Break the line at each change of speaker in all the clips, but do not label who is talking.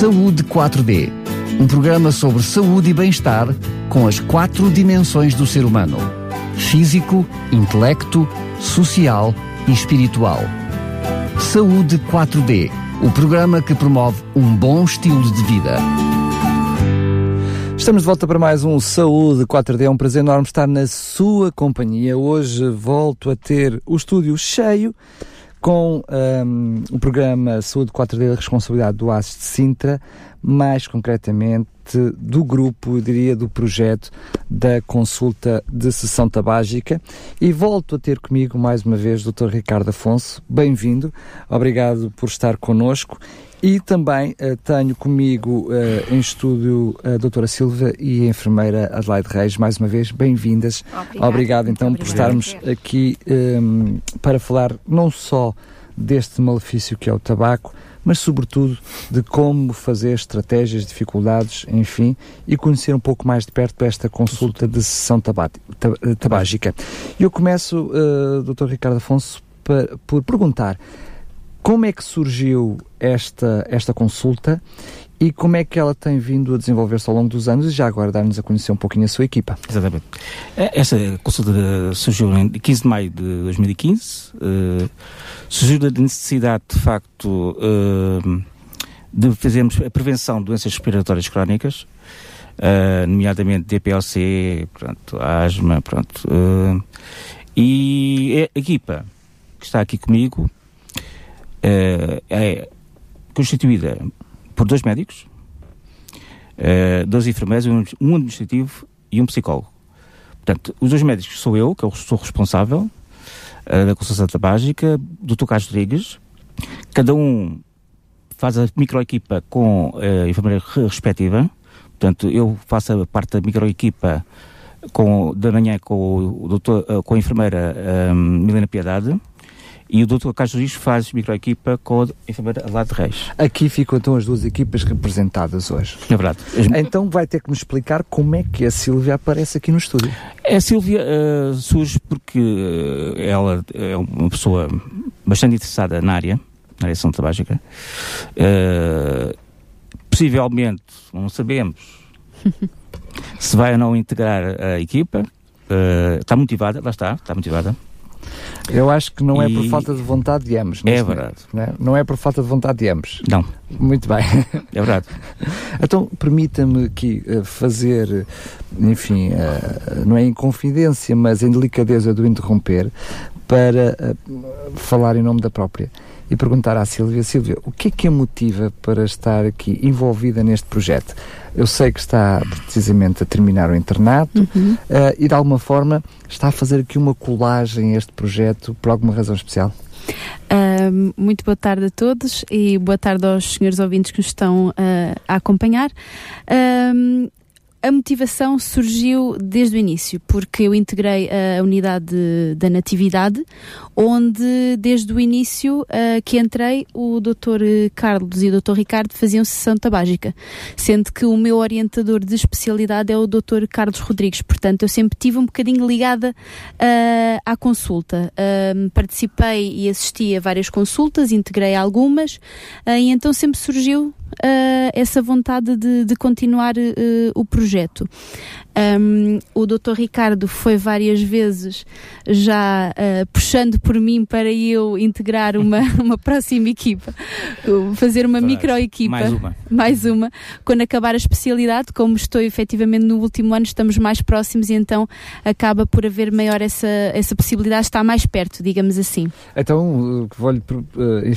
Saúde 4D, um programa sobre saúde e bem-estar com as quatro dimensões do ser humano: físico, intelecto, social e espiritual. Saúde 4D, o programa que promove um bom estilo de vida.
Estamos de volta para mais um Saúde 4D. É um prazer enorme estar na sua companhia. Hoje volto a ter o estúdio cheio com um, o programa Saúde 4D, a responsabilidade do ACES de Sintra, mais concretamente do grupo, eu diria, do projeto da consulta de sessão tabágica. E volto a ter comigo mais uma vez o Dr. Ricardo Afonso. Bem-vindo, obrigado por estar connosco. E também uh, tenho comigo uh, em estúdio a doutora Silva e a enfermeira Adelaide Reis, mais uma vez, bem-vindas. Obrigado, Obrigado então por estarmos aqui um, ehm, para falar não só deste malefício que é o tabaco, mas sobretudo de como fazer estratégias, dificuldades, enfim, e conhecer um pouco mais de perto esta consulta de sessão tabágica. Eu começo, uh, Dr. Ricardo Afonso, por perguntar como é que surgiu esta, esta consulta e como é que ela tem vindo a desenvolver-se ao longo dos anos e já agora dar-nos a conhecer um pouquinho a sua equipa.
Exatamente. É, esta consulta surgiu em 15 de maio de 2015, uh, surgiu da necessidade, de facto, uh, de fazermos a prevenção de doenças respiratórias crónicas, uh, nomeadamente DPLC, pronto, asma, pronto. e a equipa que está aqui comigo uh, é constituída por dois médicos, uh, dois enfermeiros, um, administrativo e um psicólogo. Portanto, os dois médicos sou eu, que eu sou responsável uh, da consulta tabágica, Dr. Carlos Rodrigues. Cada um faz a microequipa com a enfermeira respectiva. Portanto, eu faço a parte da microequipa com, da manhã com, o doutor, com a enfermeira um, Milena Piedade e o Dr. Carlos Luís faz microequipa com a enfermeira Lado Reis.
Aqui ficam então as duas equipas representadas hoje.
É verdade.
Então vai ter que me explicar como é que a Sílvia aparece aqui no estúdio.
A Sílvia uh, surge porque uh, ela é uma pessoa bastante interessada na área, na área Santa Tabágica. Uh, possivelmente, não sabemos se vai ou não integrar a equipa. está motivada, lá está, está motivada.
Eu acho que não e... é por falta de vontade de ambos.
É verdade.
Não é? não é por falta de vontade de ambos.
Não.
Muito bem.
É verdade.
então, permita-me aqui uh, fazer, enfim, uh, não é em confidência, mas em delicadeza do interromper, para uh, falar em nome da própria e perguntar à Silvia, Silvia, o que é que a motiva para estar aqui envolvida neste projeto? Eu sei que está precisamente a terminar o internato uhum. uh, e de alguma forma está a fazer aqui uma colagem a este projeto por alguma razão especial?
Uh, muito boa tarde a todos e boa tarde aos senhores ouvintes que nos estão uh, a acompanhar. Uh, a motivação surgiu desde o início, porque eu integrei a unidade da Natividade, onde desde o início uh, que entrei, o Dr. Carlos e o Dr. Ricardo faziam sessão tabágica, sendo que o meu orientador de especialidade é o Dr. Carlos Rodrigues, portanto eu sempre tive um bocadinho ligada uh, à consulta. Uh, participei e assisti a várias consultas, integrei algumas, e então sempre surgiu essa vontade de, de continuar o projeto. Um, o Dr. Ricardo foi várias vezes já uh, puxando por mim para eu integrar uma, uma próxima equipa, fazer uma microequipa.
Mais uma.
Mais uma. Quando acabar a especialidade, como estou efetivamente no último ano, estamos mais próximos e então acaba por haver maior essa, essa possibilidade, está mais perto, digamos assim.
Então, vou-lhe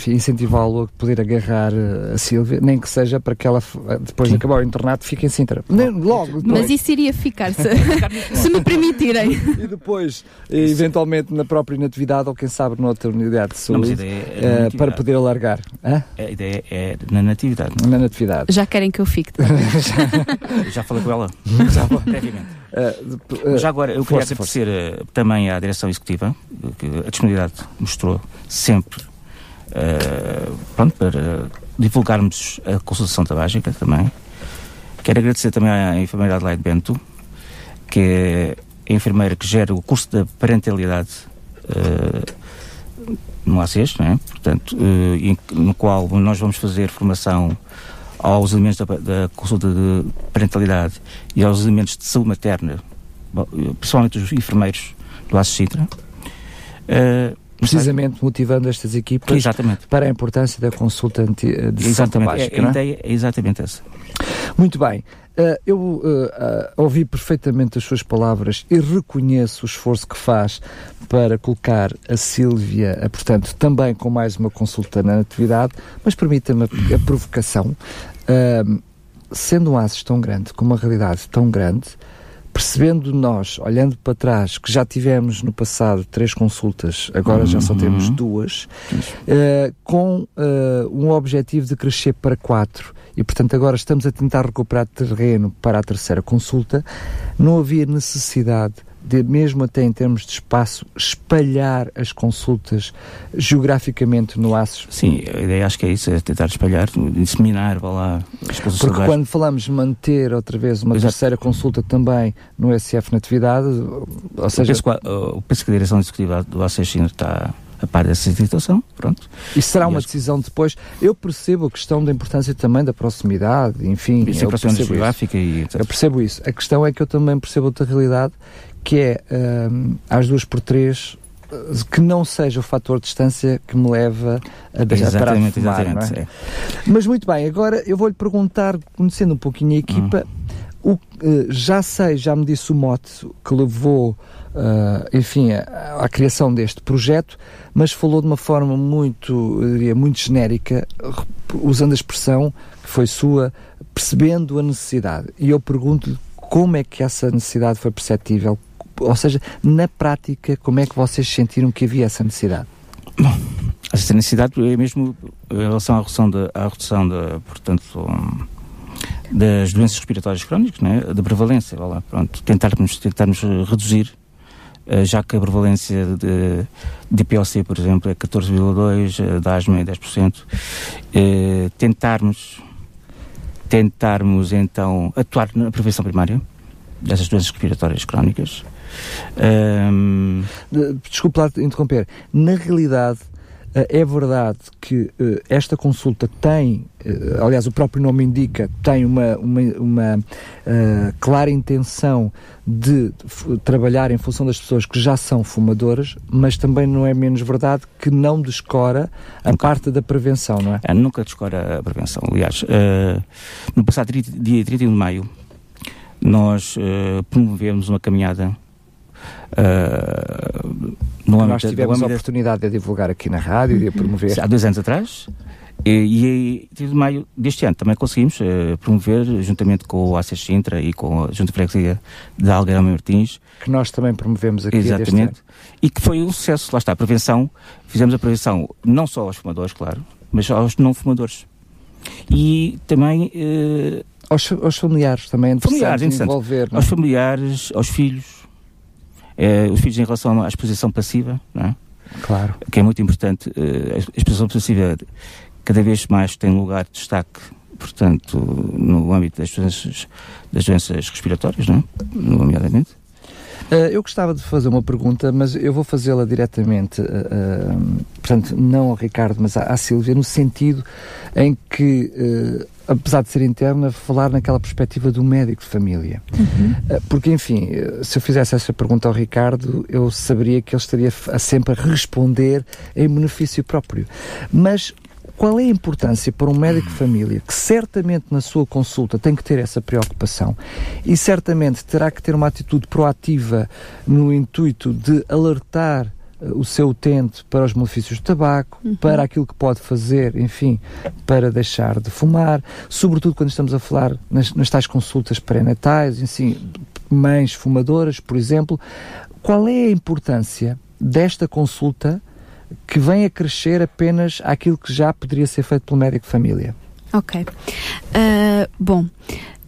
incentivá-lo a poder agarrar a Sílvia, nem que seja para que ela, depois de acabar o internato, fique em Sintra. Logo.
Mas isso iria ficar, se, se me permitirem.
E depois, eventualmente, na própria natividade, ou quem sabe noutra unidade de saúde, Não, é uh, para poder alargar.
Hã? A ideia é na natividade.
Na natividade.
Já querem que eu fique.
já, já falei com ela. já, previamente. Uh, uh, já agora, eu força, queria agradecer força. também à direção executiva, que a disponibilidade mostrou sempre pronto, para divulgarmos a consultação tabágica também. Quero agradecer também à enfermeira Adelaide Bento, que é a enfermeira que gera o curso da parentalidade uh, no ACES, não é? Portanto, uh, no qual nós vamos fazer formação aos elementos da, da, consulta de parentalidade e aos elementos de saúde materna, principalmente os enfermeiros do ACE Sintra.
Uh, Precisamente motivando estas equipas
exatamente.
para a importância da consulta de
exatamente. Santa Básica. É, a ideia é exatamente essa.
Muito bem. Uh, eu uh, uh, ouvi perfeitamente as suas palavras e reconheço o esforço que faz para colocar a Sílvia, portanto, também com mais uma consulta na Natividade, mas permita-me a, a, provocação. sendo um ASIS tão grande, com uma realidade tão grande, percebendo nós, olhando para trás, que já tivemos no passado três consultas, agora uhum. já só temos uhum. duas, uh, com uh, um objetivo de crescer para quatro, e portanto agora estamos a tentar recuperar terreno para a terceira consulta, não havia necessidade de, mesmo até em termos de espaço, espalhar as consultas geograficamente no ASSO?
Sim, a ideia acho que é isso, é tentar espalhar, disseminar, vá lá,
as Porque quando falamos de manter outra vez uma Exato. terceira consulta também no SF Natividade, ou seja...
Eu penso que a, eu penso que a direção executiva do ACX está a par dessa situação, pronto.
E será uma decisão depois. Eu percebo a questão da importância também da proximidade, enfim.
Isso é proximidade geográfica e...
Eu percebo isso. A questão é que eu também percebo outra realidade, que é um, às duas por três eh, que não seja o fator de distância que me leva a deixar parar de fumar, exatamente, é? Mas muito bem, agora eu vou-lhe perguntar, conhecendo um pouquinho a equipa, hum. o, uh, já sei, já me disse o mote que levou uh, enfim, à, criação deste projeto, mas falou de uma forma muito, diria, muito genérica, usando a expressão que foi sua, percebendo a necessidade. E eu pergunto-lhe como é que essa necessidade foi perceptível, ou seja, na prática, como é que vocês sentiram que havia essa necessidade?
Bom, essa necessidade é mesmo em relação à redução da, à redução da, portanto, um, das doenças respiratórias crónicas, né, da prevalência, lá, pronto, tentarmos, tentarmos reduzir eh, já que a prevalência de, de POC, por exemplo, é 14,2%, da asma é 10%, eh, tentarmos, tentarmos então atuar na prevenção primária dessas doenças respiratórias crónicas.
Um... Desculpe lá interromper. Na realidade, eh, é verdade que uh, esta consulta tem, uh, aliás, o próprio nome indica, tem uma, uma, uma uh, clara intenção de trabalhar em função das pessoas que já são fumadoras, mas também não é menos verdade que não descora a nunca. parte da prevenção, não é?
é nunca descora a prevenção. Aliás, no passado dia 31 de maio, nós promovemos uma caminhada
Uh, no Nós tivemos a oportunidade de divulgar aqui na rádio e de promover.
Há dois anos atrás. E, e de maio deste ano também conseguimos uh, promover, juntamente com o ACES Sintra e com a Junta de Freguesia de Algarama Martins.
Que nós também promovemos aqui
Exatamente. E que foi um sucesso. Lá está, a prevenção. Fizemos a prevenção não só aos fumadores, claro, mas aos não fumadores. E também. Uh,
aos, aos, familiares também é
familiares, envolver. É? Aos familiares, aos filhos é, os filhos em relação à exposição passiva, não é?
Claro.
Que é muito importante. Uh, a exposição passiva cada vez mais tem lugar de destaque, portanto, no âmbito das doenças, das doenças respiratórias, não é? Nomeadamente.
Uh, eu gostava de fazer uma pergunta, mas eu vou fazê-la diretamente, uh, uh, portanto, não ao Ricardo, mas à, à Silvia, no sentido em que apesar de ser interna, falar naquela perspectiva do médico de família. Uhum. Eh, porque, enfim, eh, se eu fizesse essa pergunta ao Ricardo, eu saberia que ele estaria a sempre a responder em benefício próprio. Mas qual é a importância para um médico de família que certamente na sua consulta tem que ter essa preocupação e certamente terá que ter uma atitude proativa no intuito de alertar o seu utente para os malefícios do tabaco, uhum. para aquilo que pode fazer, enfim, para deixar de fumar, sobretudo quando estamos a falar nas, nas tais consultas pré-natais, assim, mães fumadoras, por exemplo. Qual é a importância desta consulta que vem a crescer apenas aquilo que já poderia ser feito pelo médico de família?
Ok. Uh, bom,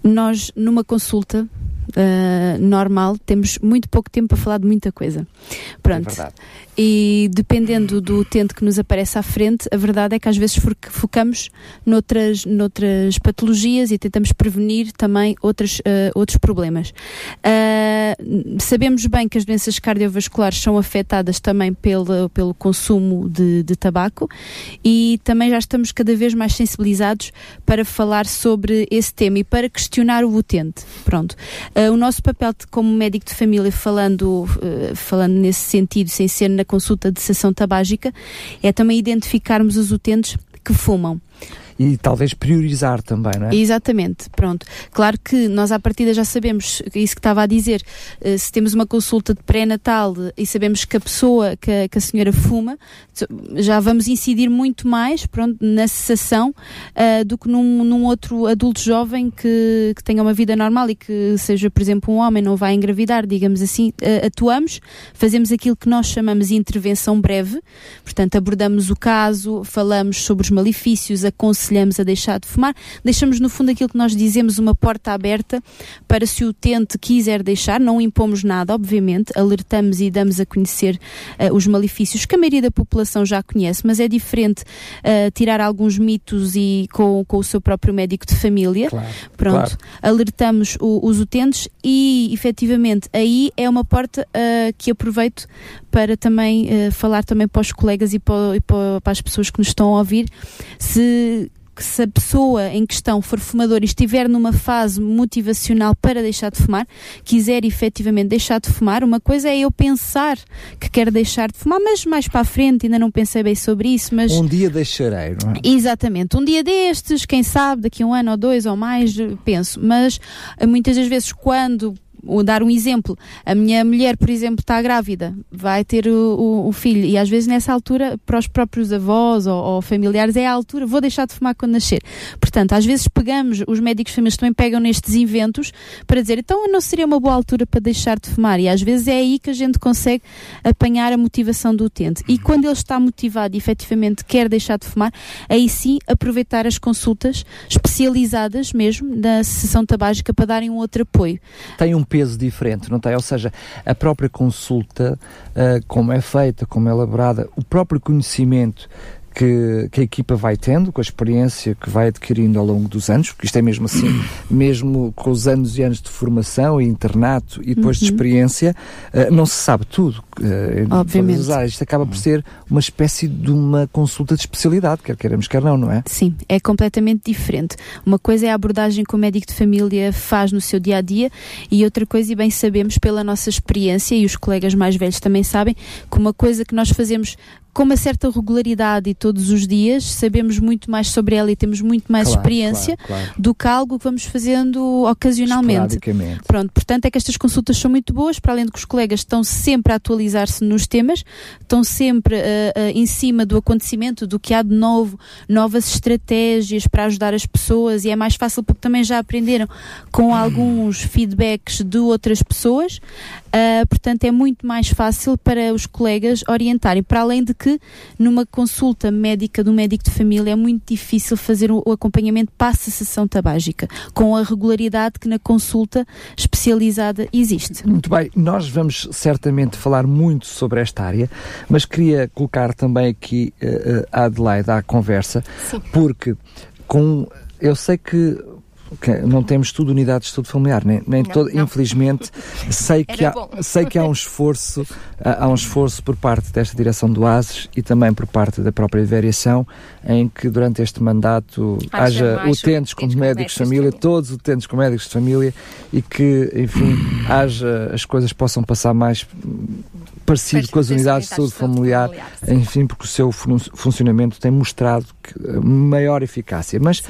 nós numa consulta uh, normal, temos muito pouco tempo para falar de muita coisa. Pronto. É e dependendo do utente que nos aparece à frente, a verdade é que às vezes focamos noutras, noutras patologias e tentamos prevenir também outras, uh, outros problemas. Uh, sabemos bem que as doenças cardiovasculares são afetadas também pelo, pelo consumo de, de tabaco e também já estamos cada vez mais sensibilizados para falar sobre esse tema e para questionar o utente. Pronto. Uh, o nosso papel de, como médico de família, falando, falando nesse sentido, sem ser na consulta de sessão tabágica é também identificarmos os utentes que fumam
e talvez priorizar também, não é?
Exatamente, pronto. Claro que nós à partida já sabemos, isso que estava a dizer, eh, se temos uma consulta de pré-natal e sabemos que a pessoa, que a, que a, senhora fuma, já vamos incidir muito mais, pronto, na cessação uh, do que num, num, outro adulto jovem que, que tenha uma vida normal e que seja, por exemplo, um homem, não vai engravidar, digamos assim, uh, atuamos, fazemos aquilo que nós chamamos de intervenção breve, portanto abordamos o caso, falamos sobre os malefícios, aconselhamos aconselhamos a deixar de fumar, deixamos no fundo aquilo que nós dizemos uma porta aberta para se o utente quiser deixar, não impomos nada, obviamente, alertamos e damos a conhecer uh, os malefícios que a maioria da população já conhece, mas é diferente uh, tirar alguns mitos e com, com o seu próprio médico de família. Claro, Pronto, claro. alertamos o, os utentes e efetivamente aí é uma porta uh, que aproveito para também falar também para os colegas e para, e para, para as pessoas que nos estão a ouvir se que se a pessoa em questão for fumador e estiver numa fase motivacional para deixar de fumar, quiser efetivamente deixar de fumar, uma coisa é eu pensar que quero deixar de fumar, mas mais para a frente ainda não pensei bem sobre isso, mas...
Um dia deixarei, não é?
Exatamente. Um dia destes, quem sabe, daqui a um ano ou dois ou mais, penso. Mas muitas das vezes quando dar um exemplo. A minha mulher, por exemplo, está grávida, vai ter o, o, o, filho, e às vezes nessa altura, para os próprios avós ou, ou, familiares, é a altura, vou deixar de fumar quando nascer. Portanto, às vezes pegamos, os médicos famílias também pegam nestes inventos para dizer, então não seria uma boa altura para deixar de fumar, e às vezes é aí que a gente consegue apanhar a motivação do utente. E quando ele está motivado e efetivamente quer deixar de fumar, aí sim aproveitar as consultas especializadas mesmo da sessão tabágica para darem um outro apoio.
Tem um peso diferente, não tem? Ou seja, a própria consulta, uh, como é feita, como é elaborada, o próprio conhecimento que, que, a equipa vai tendo, com a experiência que vai adquirindo ao longo dos anos, porque isto é mesmo assim, mesmo com os anos e anos de formação e internato e depois uhum. de experiência, uh, não se sabe tudo.
Uh, Obviamente.
Usar. Isto acaba por ser uma espécie de uma consulta de especialidade, quer queremos, quer não, não é?
Sim, é completamente diferente. Uma coisa é a abordagem que o médico de família faz no seu dia a dia e outra coisa, e bem sabemos pela nossa experiência, e os colegas mais velhos também sabem, que uma coisa que nós fazemos com uma certa regularidade e todos os dias sabemos muito mais sobre ela e temos muito mais claro, experiência claro, claro. do que algo que vamos fazendo ocasionalmente. Pronto, portanto é que estas consultas são muito boas, para além de que os colegas estão sempre a atualizar-se nos temas, estão sempre uh, uh, em cima do acontecimento, do que há de novo, novas estratégias para ajudar as pessoas e é mais fácil porque também já aprenderam com alguns feedbacks de outras pessoas, uh, portanto é muito mais fácil para os colegas orientarem, para além de que que numa consulta médica do médico de família é muito difícil fazer o acompanhamento para a cessação tabágica, com a regularidade que na consulta especializada existe.
Muito bem, nós vamos certamente falar muito sobre esta área, mas queria colocar também aqui uh, a Adelaide à conversa, Sim. porque com eu sei que não temos tudo unidade de estudo familiar, nem, nem não, todo, não. infelizmente sei que, há, sei que há um esforço há um esforço por parte desta direção do ASES e também por parte da própria variação em que durante este mandato haja, haja utentes com médicos de família, todos utentes com médicos de família e que, enfim, haja, as coisas possam passar mais parecido com as unidades de saúde familiar, familiar enfim, porque o seu fun funcionamento tem mostrado que, maior eficácia. Mas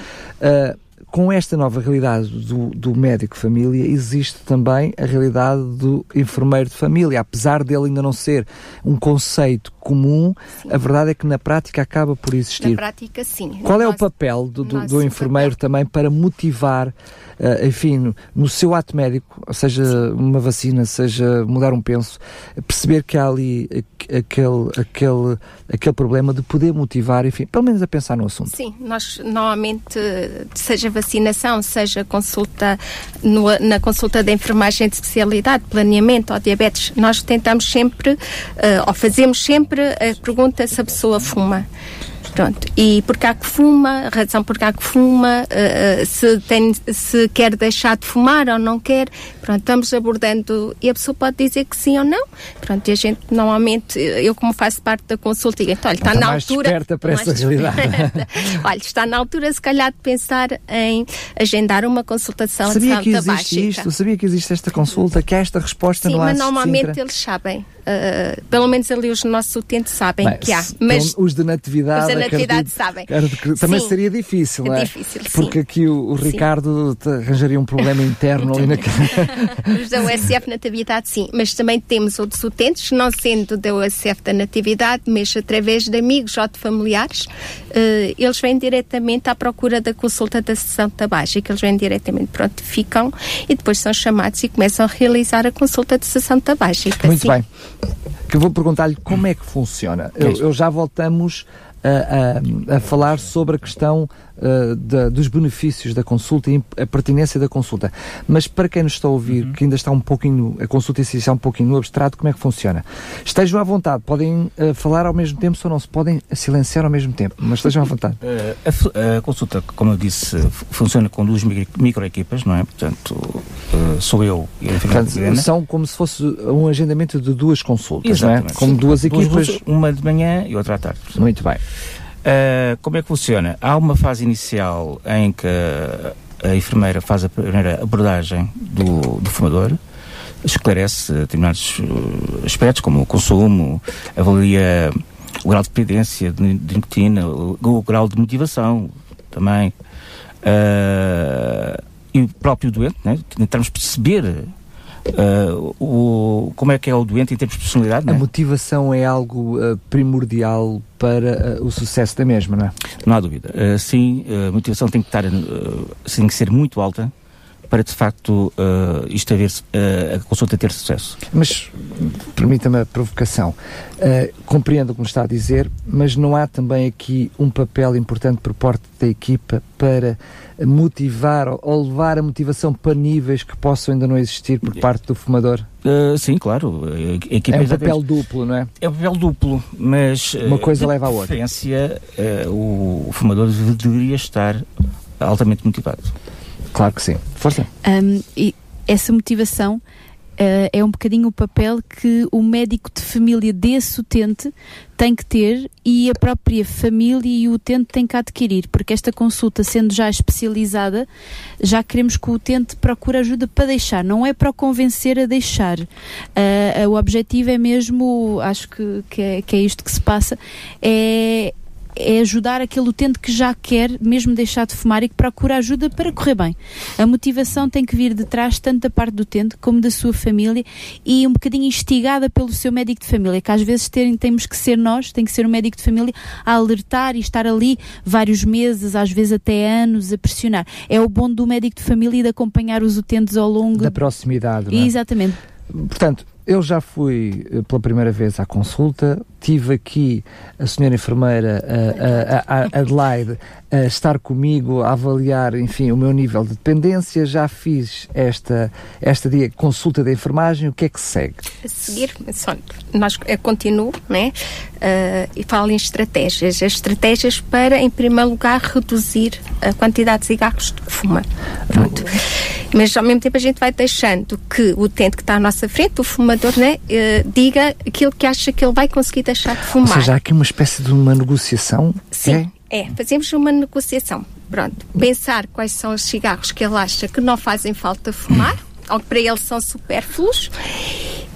com esta nova realidade do, do médico família, existe também a realidade do enfermeiro de família, apesar dele ainda não ser um conceito comum, a verdade é que na prática acaba por existir. Na
prática, sim.
Qual é o papel do, do, do enfermeiro papel. também para motivar, uh, enfim, no, no, seu ato médico, seja sim. uma vacina, seja mudar um penso, perceber que há ali aquele, aquele, aquele problema de poder motivar, enfim, pelo menos a pensar no assunto?
Sim, nós normalmente, seja vacinação, seja consulta no, na consulta da enfermagem de especialidade, planeamento ou diabetes, nós tentamos sempre, uh, ou fazemos sempre a pergunta se a pessoa fuma. Pronto. E porque há que fuma, a razão porque há que fuma, uh, se, tem, se quer deixar de fumar ou não quer. Pronto, estamos abordando e a pessoa pode dizer que sim ou não. Pronto, e a gente normalmente, eu como faço parte da consulta, digo, então, olha, está,
está
na altura.
Esperta para essa realidade.
olha, está na altura, se calhar, de pensar em agendar uma consultação
sabia
de
que existe isto, sabia que existe esta consulta, que há esta resposta
sim,
no
mas normalmente eles sabem. Uh, pelo menos ali os nossos utentes sabem Bem, que há.
Mas os de natividade, os de natividade
sabem.
também sim, seria difícil,
é
é?
difícil,
Porque aqui o, o Ricardo arranjaria um problema interno ali naquela.
os da USF Natividade, sim, mas também temos outros utentes, não sendo da USF da Natividade, mas através de amigos ou de familiares, uh, eles vêm diretamente à procura da consulta da sessão tabágica, eles vêm diretamente, pronto, ficam e depois são chamados e começam a realizar a consulta de sessão tabágica.
Muito sim. bem que eu vou perguntar-lhe como é que funciona. Eu, eu já voltamos a, a, a, falar sobre a questão uh, da, dos benefícios da consulta e a pertinência da consulta. Mas para quem nos está a ouvir, uhum. que ainda está um pouquinho, a consulta em si está um pouquinho no abstrato, como é que funciona? Estejam à vontade, podem uh, falar ao mesmo tempo, só não se podem silenciar ao mesmo tempo, mas estejam à vontade.
Uh, a, a, consulta, como eu disse, funciona com duas microequipas, não é? Portanto, sou eu e a
Portanto, São como se fosse um agendamento de duas consultas, Exatamente. não é? Como duas equipas. Duas,
uma de manhã e outra à tarde.
Muito bem.
Uh, como é que funciona? Há uma fase inicial em que a enfermeira faz a primeira abordagem do, do fumador, esclarece determinados eh, aspectos, como o consumo, avalia o grau de dependência de, de nicotina, o, o, grau de motivação também. Uh, e o próprio doente, né? tentarmos perceber Uh, o, como é que é o doente em termos de personalidade?
A é? motivação é algo uh, primordial para uh, o sucesso da mesma, não é?
Não há dúvida. sim, a motivação tem que, estar, tem que ser muito alta para de facto uh, isto haver, uh, a consulta ter sucesso.
Mas permita-me a provocação. Uh, compreendo o que me está a dizer, mas não há também aqui um papel importante por parte da equipa para motivar ou levar a motivação para níveis que possam ainda não existir por parte do fumador?
Uh, sim, claro. A
equipa é um papel duplo, não é?
É um papel duplo, mas
uma coisa leva à outra.
Uh, o fumador deveria estar altamente motivado.
Claro que sim. Força.
Um, e essa motivação Uh, é um bocadinho o papel que o médico de família desse utente tem que ter e a própria família e o utente têm que adquirir, porque esta consulta, sendo já especializada, já queremos que o utente procure ajuda para deixar, não é para o convencer a deixar. Uh, o objetivo é mesmo, acho que, que, é, que é isto que se passa, é é ajudar aquele utente que já quer mesmo deixar de fumar e que procura ajuda para correr bem. A motivação tem que vir de trás, tanto da parte do utente como da sua família e um bocadinho instigada pelo seu médico de família, que às vezes temos que ser nós, tem que ser o médico de família a alertar e estar ali vários meses, às vezes até anos, a pressionar. É o bom do médico de família e de acompanhar os utentes ao longo
da proximidade. Não é?
Exatamente.
Portanto, eu já fui eh, pela primeira vez à consulta, tive aqui a senhora enfermeira a, a, a Adelaide a estar comigo a avaliar, enfim, o meu nível de dependência. Já fiz esta, esta dia consulta de enfermagem. O que é que segue?
A seguir, só, nós eu continuo, né? Uh, e falo em estratégias. As estratégias para, em primeiro lugar, reduzir a quantidade de cigarros que fuma. Pronto. Mas ao mesmo tempo a gente vai deixando que o utente que está à nossa frente, o fumador, né, uh, diga aquilo que acha que ele vai conseguir deixar de fumar.
Ou seja, há aqui uma espécie de uma negociação?
Sim. É? é, fazemos uma negociação. Pronto, pensar quais são os cigarros que ele acha que não fazem falta fumar, ou que para ele são supérfluos,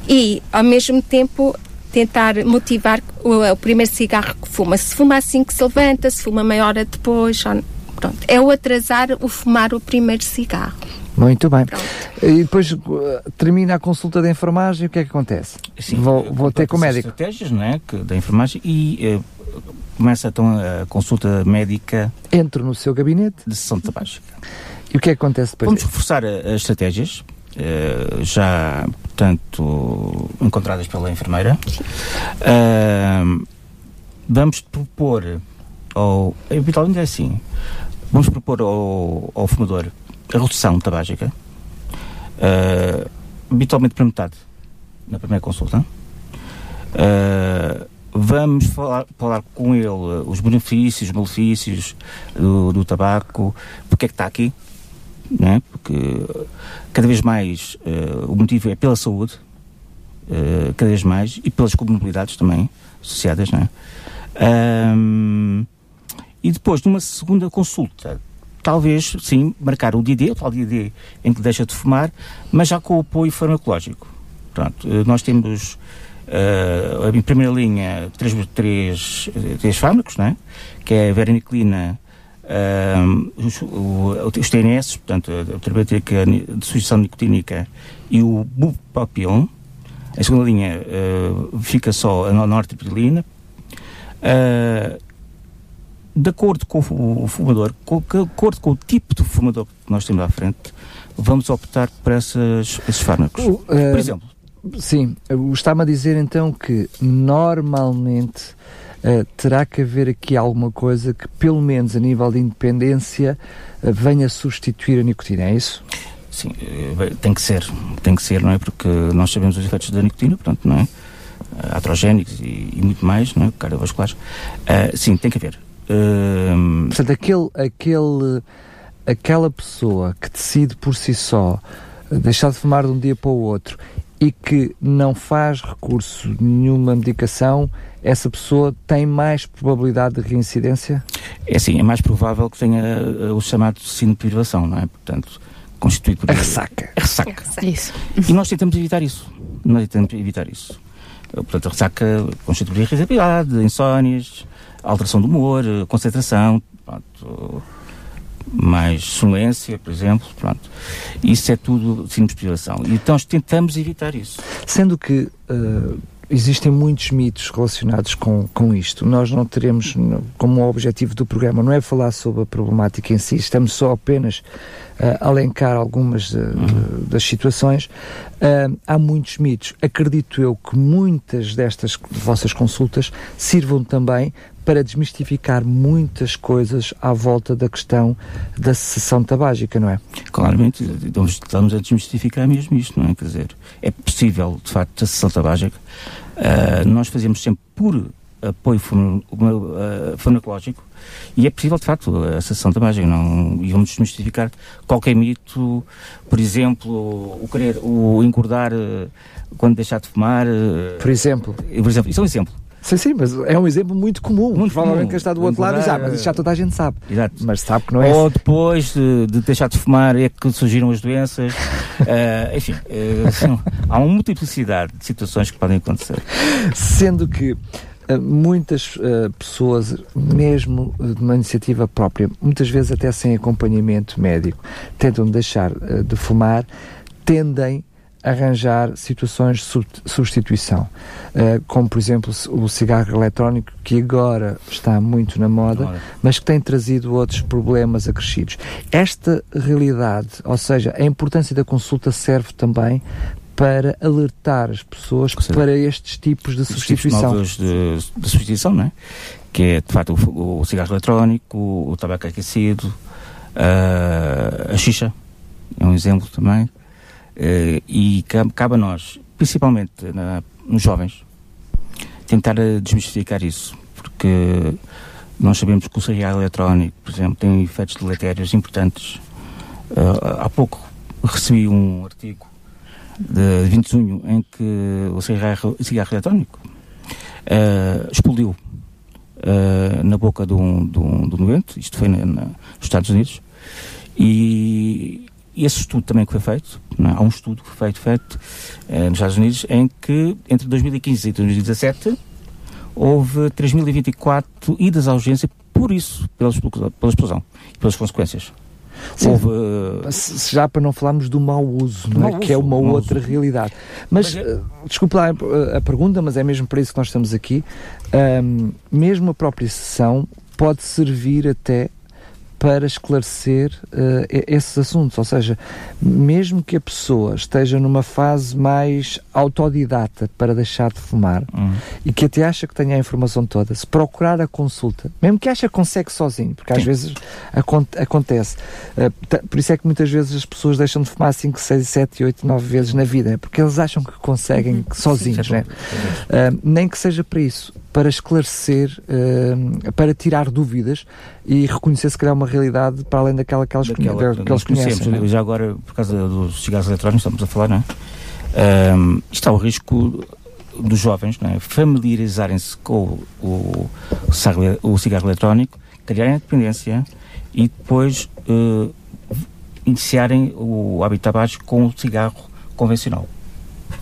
e ao mesmo tempo tentar motivar o, o, primeiro cigarro que fuma. Se fuma assim que se levanta, se fuma meia hora depois, ou, pronto. É o atrasar o fumar o primeiro cigarro.
Muito bem. E depois uh, termina a consulta de enfermagem, o que é que acontece?
Sim,
vou vou ter com o médico.
estratégias não é, que, da enfermagem e eh, começa então a consulta médica
Entro no seu gabinete
de sessão tabágica.
e o que é que acontece depois?
Vamos reforçar as estratégias eh, já, portanto, encontradas pela enfermeira. Ahm, vamos propor, ao, habitualmente é assim, vamos propor ao, ao fumador a redução tabágica, ah, habitualmente para metade, na primeira consulta. Ah, vamos falar, falar com ele os benefícios, os malefícios do, do tabaco, porque é que está aqui, não é? porque cada vez mais eh, o motivo é pela saúde, eh, cada vez mais, e pelas comunidades também associadas. Não é? Ahm, e depois, numa segunda consulta, talvez, sim, marcar o dia D, o tal dia D em que deixa de fumar, mas já com o apoio farmacológico. Pronto, eh, nós temos eh, em primeira linha três, três, eh, três fármacos, não é? que é a verniclina, ahm, os, o- os TNS, portanto, a terapêutica de substituição nicotínica e o bupropion. Em segunda linha eh, fica só a nortriptilina. Ah, de acordo com o fumador, com, de acordo com o tipo de fumador que nós temos à frente, vamos optar por essas, esses fármacos.
Eh,
Por exemplo,
Sim, o- está-me a dizer então que normalmente eh, terá que haver aqui alguma coisa que, pelo menos a nível de independência, eh, venha substituir a nicotina, é isso?
sim, tem que ser, tem que ser, não é? Porque nós sabemos os efeitos da nicotina, portanto, não é? Atrogénicos e, e muito mais, não é? Cardiovasculares. Ah, sim, tem que haver.
Portanto, aquele, aquele, aquela pessoa que decide por si só eh, deixar de fumar de um dia para o outro e que não faz recurso a nenhuma medicação, essa pessoa tem mais probabilidade de reincidência?
é assim, é mais provável que tenha ah, o chamado síndrome de privação, não é? Portanto, constituído por...
A ressaca.
A ressaca.
Isso.
E nós tentamos evitar isso. Nós tentamos evitar isso. Eh, Portanto, a ressaca constitui irritabilidade, insónias, alteração do humor, eh, concentração, pronto, mais sonolência, por exemplo, pronto. Isso é tudo síndrome de privação. E então tentamos evitar isso.
Sendo que eh, existem muitos mitos relacionados com, com isto, nós não teremos como objetivo do programa, não é falar sobre a problemática em si, estamos só apenas a elencar algumas eh, das situações. Há muitos mitos. Acredito eu que muitas destas vossas consultas sirvam também para desmistificar muitas coisas à volta da questão da cessação tabágica, não é?
Claramente, estamos, estamos a desmistificar mesmo isto, não é? Quer dizer, é possível, de facto, a sessão tabágica. Ah, nós fazemos sempre por apoio ah, farmacológico e é possível, de facto, a sessão tabágica. Não, e vamos desmistificar qualquer mito, por exemplo, o querer, o engordar ah, quando deixar de fumar. ah,
Por exemplo.
por exemplo, isso é um exemplo.
Sim, sim, mas é um exemplo muito comum.
Muito
Provavelmente
comum.
quem está do outro lado
Engordar,
mas isso já toda a gente sabe.
Exato.
Mas sabe que não é
Ou depois de, de deixar de fumar é que surgiram as doenças. Ah, enfim, eh, são- há uma multiplicidade de situações que podem acontecer.
Sendo que eh, muitas eh, pessoas, mesmo eh, de uma iniciativa própria, muitas vezes até sem acompanhamento médico, tentam deixar eh, de fumar, tendem a arranjar situações de sub- substituição, Eh, como por exemplo o cigarro eletrónico, que agora está muito na moda,
Ora,
mas que tem trazido outros problemas acrescidos. Esta realidade, ou seja, a importância da consulta serve também para alertar as pessoas para estes tipos de
tipos
substituição.
novos de, de substituição, não é? Que é, de facto, o, o cigarro eletrónico, o, tabaco aquecido, ah, a xixa, é um exemplo também. Eh, e cabe, cabe a nós, principalmente na- nos jovens, tentar eh, desmistificar isso, porque nós sabemos que o cigarro eletrónico, por exemplo, tem efeitos deletérios importantes. Ah, há pouco recebi um artigo de 20 de junho em que o cigarro, cigarro eletrónico ah, explodiu ah, na boca de um, de, um, de um doente, isto foi na- na- nos Estados Unidos, e esse estudo também que foi feito, não é? há um estudo que foi feito, feito eh, nos Estados Unidos em que entre 2015 e 2017 houve 3.024 idas à urgência por isso, pela explosão e pelas consequências.
Sim,
Houve,
se- já para não falarmos do mau uso, não é?
Mau
que é
uso,
uma outra
uso.
realidade. Mas,
Mas é-
uh, desculpe lá a, a pergunta, mas é mesmo para isso que nós estamos aqui. Ahm, mesmo a própria sessão pode servir até para esclarecer uh, esses assuntos, ou seja, mesmo que a pessoa esteja numa fase mais autodidata para deixar de fumar
hum,
e que até acha que tenha a informação toda, se procurar a consulta, mesmo que acha que consegue sozinho, porque às
Sim.
vezes acon- acontece. Uh, por isso é que muitas vezes as pessoas deixam de fumar 5, 6, 7, 8, 9 vezes na vida, é porque eles acham que conseguem sozinhos,
Sim,
né? Uh, nem que seja para isso, para esclarecer, uh, para tirar dúvidas e reconhecer se calhar uma realidade para além daquela que eles,
daquela
conhe-
que
conhecem. né?
Já agora, por causa dos cigarros eletrónicos, estamos a falar, não é? Ahm, está o risco dos jovens é? familiarizarem-se com o, o, o cigarro, eletrónico, criarem a dependência e depois eh, iniciarem o hábito tabaco com o cigarro convencional.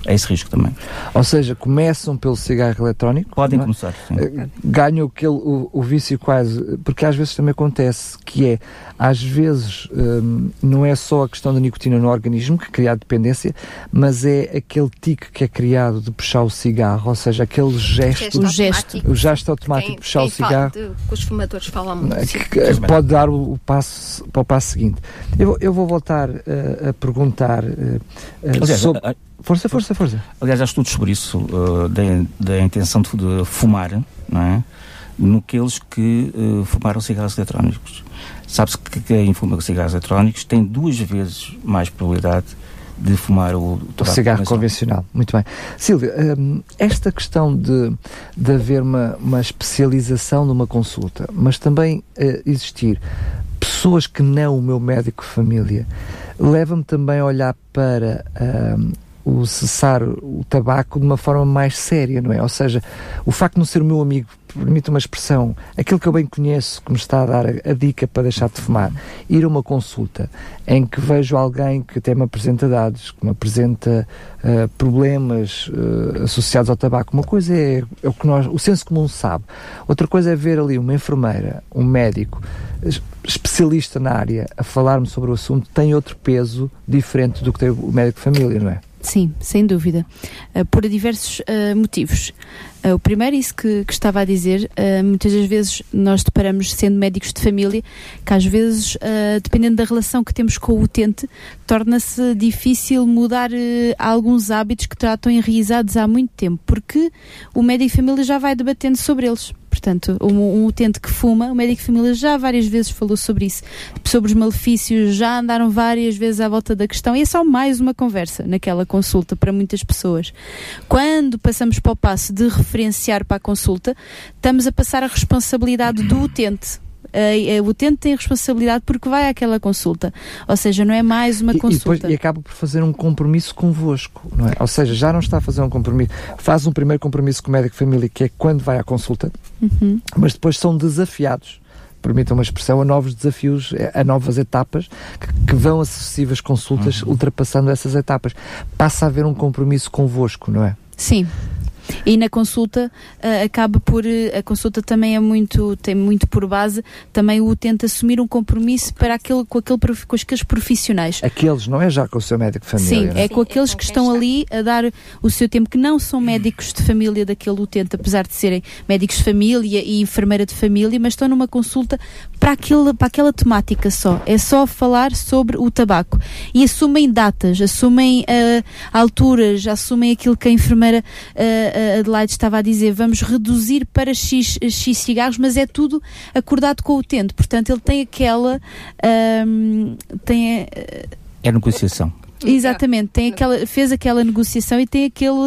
É esse risco também.
Ou seja, começam pelo cigarro eletrónico,
Podem
é?
começar. sim.
Eh, ganham aquele, o, o vício quase, porque às vezes também acontece que é, às vezes hum, não é só a questão da nicotina no organismo que cria a dependência, mas é aquele tique que é criado de puxar o cigarro, ou seja, aquele gesto,
O gesto.
automático.
o gesto automático
Quem-
de puxar
quem
o cigarro.
fala de- que os fumadores falam muito.
eh,
sim.
que, que pode dar o, o passo para o passo seguinte. Eu, vou- eu vou voltar eh, a perguntar eh, eh,
Aliás,
sobre. Força, força, força.
Aliás, há estudos sobre isso, uh, da, da intenção de, de fumar, não é? Naqueles que uh, fumaram cigarros eletrónicos. Sabe-se que quem fuma cigarros eletrónicos tem duas vezes mais probabilidade de fumar o,
O cigarro
convencional.
Muito bem. Silvia, hum, esta questão de, de haver uma, uma especialização numa consulta, mas também eh, existir pessoas que não o meu médico de família, leva-me também a olhar para hum, o cessar o tabaco de uma forma mais séria, não é? Ou seja, o facto de não ser o meu amigo, permite uma expressão, aquele que eu bem conheço, que me está a dar a, a dica para deixar de fumar, ir a uma consulta em que vejo alguém que até me apresenta dados, que me apresenta uh, problemas uh, associados ao tabaco. Uma coisa é, é o que nós, o senso comum sabe. Outra coisa é ver ali uma enfermeira, um médico, es- especialista na área, a falar-me sobre o assunto, tem outro peso diferente do que tem o médico de família, não é?
Sim, sem dúvida. Uh, por diversos uh, motivos. Uh, o primeiro, isso que, que estava a dizer, uh, muitas das vezes nós deparamos, sendo médicos de família, que às vezes, dependendo da relação que temos com o utente, torna-se difícil mudar alguns hábitos que tratam enraizados há muito tempo, porque o médico de família já vai debatendo sobre eles. Portanto, um, um utente que fuma, o médico de família já várias vezes falou sobre isso, sobre os malefícios, já andaram várias vezes à volta da questão e é só mais uma conversa naquela consulta para muitas pessoas. Quando passamos para o passo de referenciar para a consulta, estamos a passar a responsabilidade do utente. Uh, o utente tem responsabilidade porque vai àquela consulta. Ou seja, não é mais uma
E, e,
consulta.
depois, e acaba por fazer um compromisso convosco, não é? Ou seja, já não está a fazer um compromisso, faz um primeiro compromisso com o médico de família, que é quando vai à consulta,
Uhum.
mas depois são desafiados, permitam uma expressão, a novos desafios, a novas etapas que, que vão a sucessivas consultas ultrapassando essas etapas. Passa a haver um compromisso convosco, não é?
Sim. E na consulta ah, acaba por ah, a consulta também é muito tem muito por base também o utente assumir um compromisso para aquele com aquele com aqueles profissionais.
Aqueles, não é já com o seu médico de família.
Sim,
não é?
com
Sim, é
aqueles
com
que estão
está.
ali a dar o seu tempo, que não são médicos de família daquele utente, apesar de serem médicos de família e enfermeira de família, mas estão numa consulta para, aquele, para aquela temática só. É só falar sobre o tabaco. E assumem datas, assumem ah, alturas, assumem aquilo que a enfermeira ah, Adelaide estava a dizer, vamos reduzir para X, X cigarros, mas é tudo acordado com o utente. Portanto, ele tem aquela. ahm, tem, a-
É negociação.
Exatamente, tem aquela, fez aquela negociação e tem aquele.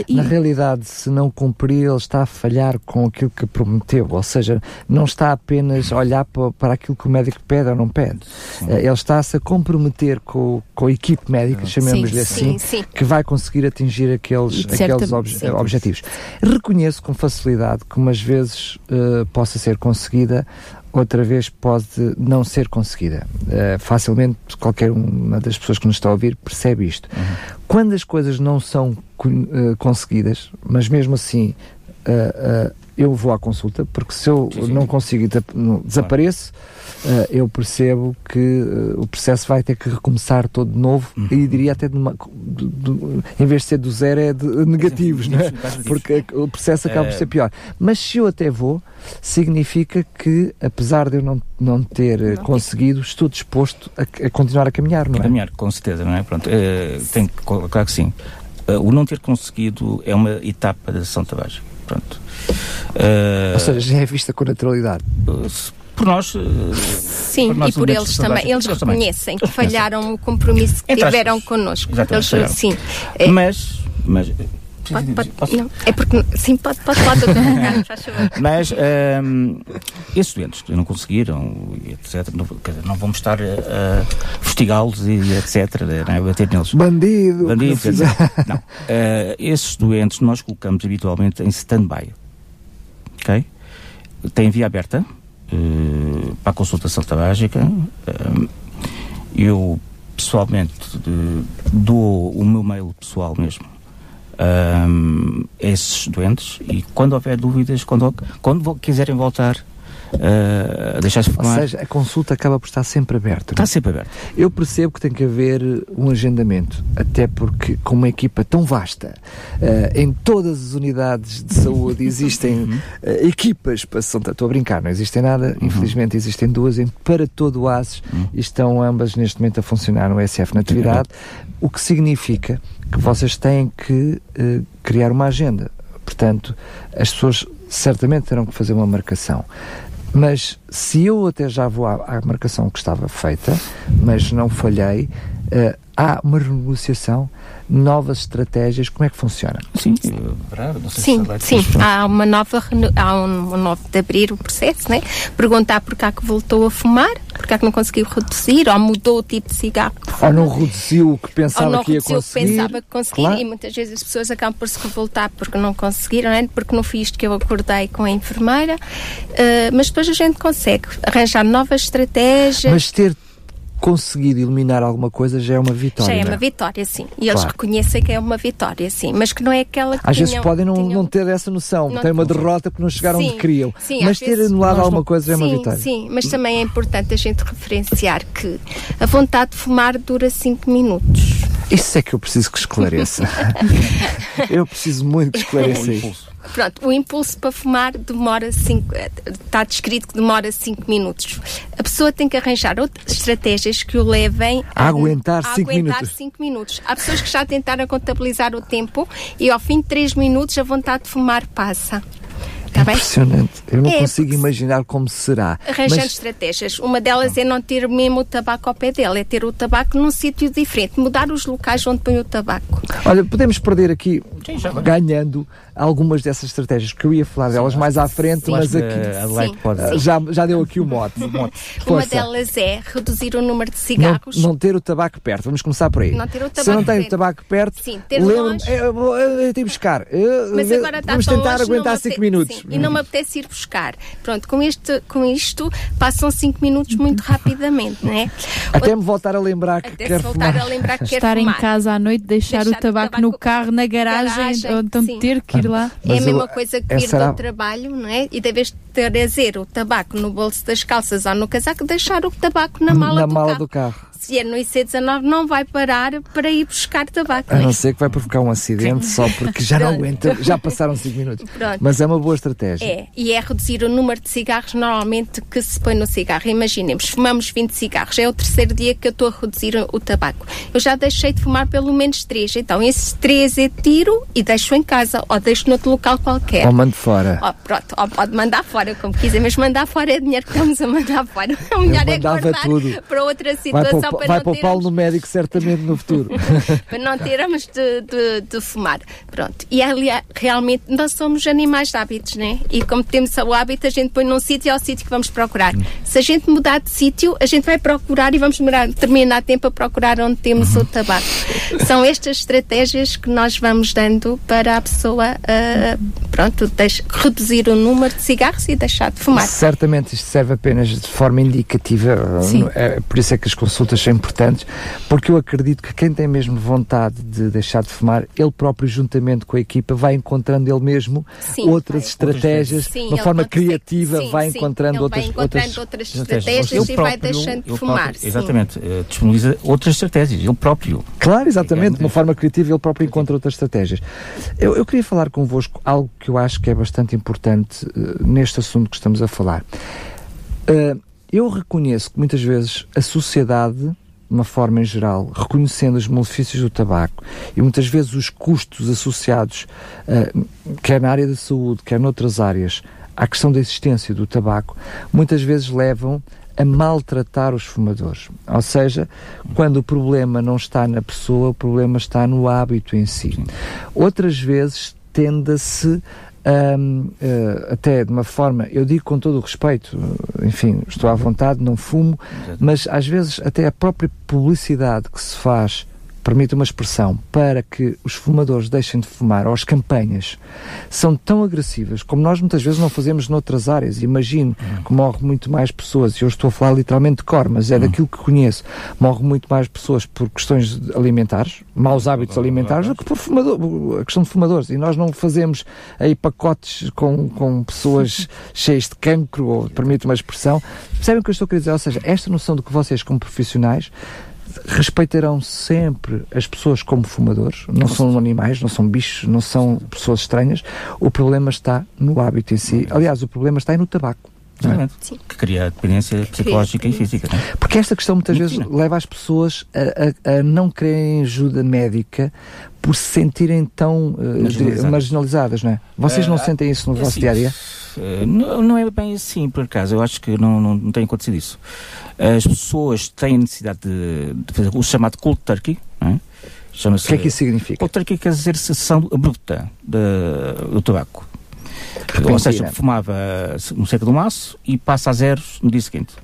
eh,
Na realidade, se não cumprir, ele está a falhar com aquilo que prometeu. Ou seja, não está apenas a olhar para, para aquilo que o médico pede ou não pede. Eh, Ele está-se a comprometer com, com a equipe médica, chamemos-lhe assim,
Sim, sim.
que vai conseguir atingir aqueles, aqueles obje-
sim.
objetivos. Reconheço com facilidade que umas vezes eh, possa ser conseguida, outra vez pode não ser conseguida. Eh, facilmente qualquer uma das pessoas que nos está a ouvir percebe isto. Quando as coisas não são eh, conseguidas, mas mesmo assim uh, uh, eu vou à consulta, porque se eu sim, sim. não consigo desapareço, uh, eu percebo que uh, o processo vai ter que recomeçar todo de novo uhum. e diria até de uma, de, de, em vez de ser do zero é de negativos, não é? Porque o processo acaba por ser pior. Mas se eu até vou, significa que apesar de eu não, não ter não, conseguido, estou disposto a, a, continuar a caminhar, não é?
A caminhar, com certeza, não é? Pronto, uh, tem que colocar que sim. o não ter conseguido é uma etapa da São Tabajara. Pronto.
Ou seja, já é vista com naturalidade
por nós.
Sim, por nós, e por eles também. Eles reconhecem que falharam o compromisso que Entre tiveram aspas. connosco. Eles, sim.
É, mas, mas
Pode, pode, não, é porque sim, pode, pode do
Mas um, ehm, esses estudantes que não conseguiram, etc., não, não vamos estar a, a fustigá-los e etc., não é? bater neles.
Bandido!
Bandido, não. Uh, esses doentes nós colocamos habitualmente em stand-by. Ok? Tem via aberta eh, para a consultação tabágica. Uh, eu, pessoalmente, dou o meu mail pessoal mesmo uh, a esses doentes e quando houver dúvidas, quando, quando quiserem voltar uh, deixar-se
fumar. Ou seja, a consulta acaba por estar sempre aberta.
Está é? sempre aberta.
Eu percebo que tem que haver um agendamento, até porque com uma equipa tão vasta, uh, em todas as unidades de saúde existem uh, equipas para Santa... Estou a brincar, não existem nada, uhum. infelizmente existem duas em, para todo o ASES uhum. e estão ambas neste momento a funcionar no SF Natividade, o que significa que vocês têm que criar uma agenda. Portanto, as pessoas certamente terão que fazer uma marcação. Mas se eu até já vou à, à marcação que estava feita, mas não falhei, uh, há uma renegociação, novas estratégias, como é que funciona?
Sim,
sim, sim. há uma nova, há um, um novo de abrir o processo, né? perguntar porque é que voltou a fumar, porque é que não conseguiu reduzir, ou mudou o tipo de cigarro.
Ou não reduziu o que pensava que ia conseguir.
o que pensava que conseguir, claro. e muitas vezes as pessoas acabam por se revoltar porque não conseguiram, né? porque não foi isto que eu acordei com a enfermeira, uh, mas depois a gente consegue arranjar novas estratégias.
Mas ter conseguido eliminar alguma coisa já é uma vitória.
Já é uma vitória, sim. E eles claro. reconhecem que é uma vitória, sim. Mas que não é aquela que
Às
tinham,
vezes podem não,
tinham...
não ter essa noção. Não... Tem uma derrota porque não chegaram
sim,
onde queriam.
Sim,
mas ter vezes, anulado alguma não... coisa já é uma
sim,
vitória.
Sim, mas também é importante a gente referenciar que a vontade de fumar dura 5 minutos.
Isso é que eu preciso que esclareça. eu preciso muito que esclareça isso.
Pronto, o impulso para fumar demora 5, está descrito que demora 5 minutos. A pessoa tem que arranjar outras estratégias que o levem
a, a aguentar 5
minutos. minutos. Há pessoas que já tentaram contabilizar o tempo e ao fim de 3 minutos a vontade de fumar passa.
Tá Impressionante. Eu não é, consigo imaginar como será.
Arranjando mas... estratégias. Uma delas é não ter mesmo o tabaco ao pé dela, é ter o tabaco num sítio diferente, mudar os locais onde põe o tabaco.
Olha, podemos perder aqui, Sim, ganhando algumas dessas estratégias, que eu ia falar delas sim, mais à frente, mas aqui sim, já, já deu aqui o mote.
Uma delas é reduzir o número de cigarros.
Não, não, ter o tabaco perto, vamos começar por aí.
Não ter o tabaco
Se eu não tenho o tabaco perto,
sim, ter lembro
eu, eu, eu, tenho que buscar. Eu, mas agora está vamos tentar aguentar 5 minutos.
Sim, e não me apetece ir buscar. Pronto, com, este, com isto passam 5 minutos muito rapidamente, não é?
Até me voltar a lembrar que
Até
quer
voltar
fumar.
a lembrar que
Estar em casa à noite, deixar, deixar o, tabaco o, tabaco no carro, na garagem, garagem então ter que ir lá.
é a mesma coisa que vir será... do trabalho, não é? E de vez de trazer o tabaco no bolso das calças ou no casaco, deixar o tabaco na mala,
na
do,
mala
carro.
do carro
se é no IC19, não vai parar para ir buscar tabaco.
A não ser que vai provocar um acidente só porque já não aguenta, já passaram 5 minutos. Pronto. Mas é uma boa estratégia.
É, e é reduzir o número de cigarros normalmente que se põe no cigarro. Imaginemos, fumamos 20 cigarros, é o terceiro dia que eu estou a reduzir o, tabaco. Eu já deixei de fumar pelo menos 3, então esses 3 é tiro e deixo em casa, ou deixo noutro local qualquer.
Ou mando fora.
Ou, pronto, ou pode mandar fora, como quiser, mas mandar fora é dinheiro que estamos a mandar fora. O melhor é guardar
tudo.
para outra situação
vai
para,
vai
não
termos médico certamente no futuro.
para não termos de, de, de, fumar. Pronto. E aliás, realmente nós somos animais de hábitos, né? E como temos o hábito, a gente põe num sítio e é o sítio que vamos procurar. Se a gente mudar de sítio, a gente vai procurar e vamos demorar determinado tempo a procurar onde temos uhum. o tabaco. São estas estratégias que nós vamos dando para a pessoa, uh, pronto, deixe, reduzir o número de cigarros e e deixar de fumar.
Certamente isto serve apenas de forma indicativa,
Sim.
é, por isso é que as consultas são importantes, porque eu acredito que quem tem mesmo vontade de deixar de fumar, ele próprio, juntamente com a equipa, vai encontrando ele mesmo
Sim,
outras
vai.
estratégias,
Sim,
de uma forma criativa,
sim,
vai encontrando
ele
outras,
vai encontrando
outras
outras
Estratégias.
estratégias
Ele
e vai
próprio-
deixando de fumar.
próprio-. Exatamente. eh, disponibiliza outras estratégias. Ele próprio.
Claro, exatamente, de uma forma criativa ele próprio encontra outras estratégias. Eu, eu queria falar convosco algo que eu acho que é bastante importante eh, neste assunto que estamos a falar. Eh, eu reconheço que muitas vezes a sociedade, de uma forma em geral, reconhecendo os malefícios do tabaco e muitas vezes os custos associados, eh, quer na área da saúde, quer noutras áreas, à questão da existência do tabaco, muitas vezes levam a maltratar os fumadores. Ou seja, quando o problema não está na pessoa, o problema está no hábito em si. Outras vezes tende-se hum, eh, até de uma forma, eu digo com todo o respeito, enfim, estou à vontade, não fumo, mas às vezes até a própria publicidade que se faz, permite uma expressão, para que os fumadores deixem de fumar, ou as campanhas, são tão agressivas como nós muitas vezes não fazemos noutras áreas. Imagino que morre muito mais pessoas, e eu estou a falar literalmente de cor, mas é daquilo que conheço, morre muito mais pessoas por questões alimentares, maus hábitos alimentares, do que por fumador, a questão de fumadores. E nós não fazemos aí pacotes com, com pessoas cheias de cancro, ou permite uma expressão. Percebem o que eu estou a querer dizer? Ou seja, esta noção de que vocês, como profissionais, respeitarão sempre as pessoas como fumadores, não são animais, não são bichos, não são pessoas estranhas. O problema está no hábito em si. Aliás, o problema está aí no tabaco. não é?
Sim.
Que cria dependência psicológica e
dependência.
física. não é?
Porque esta questão muitas vezes leva as pessoas a, a- a não quererem ajuda médica por se sentirem tão eh,
Marginalizadas.
marginalizadas, não é? Vocês não
Eh,
sentem isso no
É
vosso
assim,
dia a dia?
Eh, Não, não é bem assim, por acaso. Eu acho que não, não, não tem acontecido isso. As pessoas têm necessidade de, de fazer o chamado cold turkey. é?
O que é que isso significa?
Cold turkey quer dizer cessação abrupta de- do tabaco. Ou seja, fumava um seca do maço e passa a zeros no dia seguinte.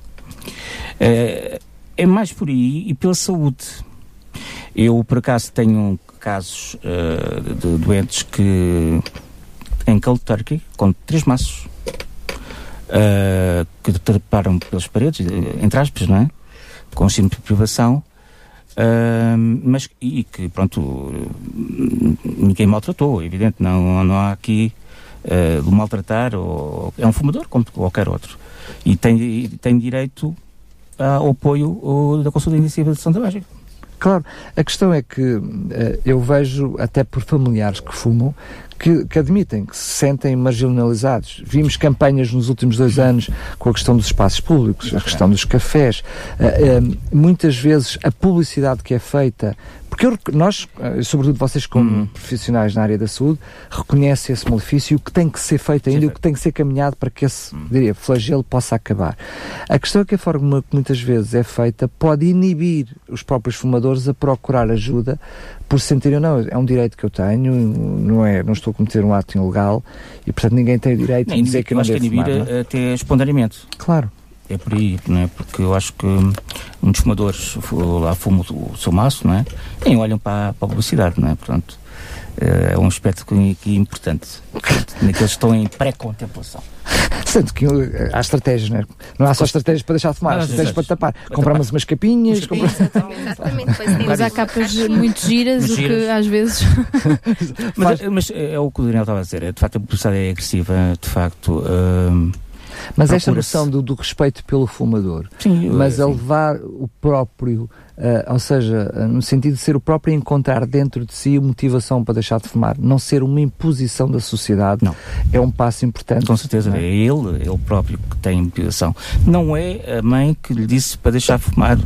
Eh, é mais por aí e pela saúde. Eu, por acaso, tenho casos eh, de doentes que em cold turkey, com três maços, eh, que treparam pelas paredes, eh, entre aspas, não é? Com síndrome de privação, eh, mas e que, pronto, ninguém maltratou, é evidente, não, não há aqui eh, de maltratar, ou, é um fumador como qualquer outro, e tem, tem direito ao apoio ou, da consulta iniciativa de Santa Básica.
Claro, a questão é que eh, eu vejo, até por familiares que fumam, que, que admitem que se sentem marginalizados. Vimos campanhas nos últimos dois anos com a questão dos espaços públicos, a questão dos cafés. Eh, eh, muitas vezes a publicidade que é feita, porque eu nós, eh, sobretudo vocês como
Uhum.
profissionais na área da saúde, reconhecem esse malefício e o que tem que ser feito ainda, e o que tem que ser caminhado para que esse, diria, flagelo possa acabar. A questão é que a forma que muitas vezes é feita pode inibir os próprios fumadores a procurar ajuda por se sentirem, não, é um direito que eu tenho, não, é, não estou a cometer um ato ilegal e, portanto, ninguém tem o direito de dizer que não
acho que inibir
fumar. não é?
até espontaneamente.
Claro.
É por aí, não é? Porque eu acho que dos fumadores fu- lá fuma o seu maço, não é? Nem olham para, para a publicidade, não é? Portanto, eh, é um aspecto que, que é importante. Naqueles que estão em pré-contemplação.
Sendo que eh, há estratégias, não é? Não há só estratégias para deixar de fumar, há estratégias para tapar.
Para
Compramos
tapar.
umas capinhas,
Umas
compra-
Exatamente, exatamente. Isso.
capas muito giras,
Muito
o que
giras.
às vezes.
Mas, mas é o que o Daniel estava a dizer. é, De facto, a publicidade é agressiva. De facto, hum,
Mas esta noção do, do respeito pelo fumador,
sim,
mas
eh,
a
sim.
levar o próprio, eh, ou seja, eh, no sentido de ser o próprio a encontrar dentro de si motivação para deixar de fumar, não ser uma imposição da sociedade,
Não.
é um passo importante.
Com certeza, é
é?
ele, ele próprio que tem motivação. Não é a mãe que lhe disse para deixar de fumar.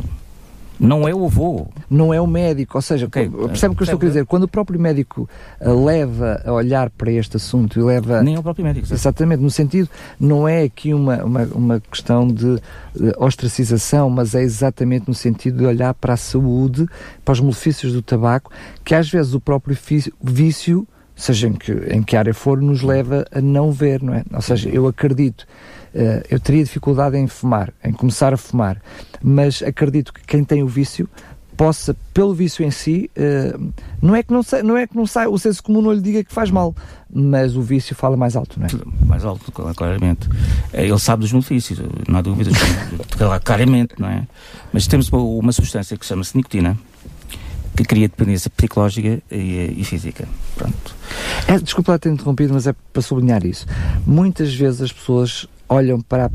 Não é o avô.
Não é o médico, ou seja,
Ok,
percebe o que eu estou a dizer? Quando o próprio médico eh, leva a olhar para este assunto e leva
Nem é o próprio médico. sabe?
Exatamente, no sentido, não é aqui uma, uma, uma questão de, de ostracização, mas é exatamente no sentido de olhar para a saúde, para os malefícios do tabaco, que às vezes o próprio vício, seja em que, em que área for, nos leva a não ver, não é? Ou seja, eu acredito, eu teria dificuldade em fumar, em começar a fumar, mas acredito que quem tem o vício possa, pelo vício em si, uh, não, é que não, sai, não é que não sai, o senso comum não lhe diga que faz mal, mas o vício fala mais alto, não é?
Mais alto, claramente. É, ele sabe dos benefícios, não há dúvida, claramente, não é? Mas temos uma, uma substância que chama-se nicotina, que cria dependência psicológica e, e física. Pronto.
É, desculpa lá ter interrompido, mas é para sublinhar isso. Muitas vezes as pessoas olham para a,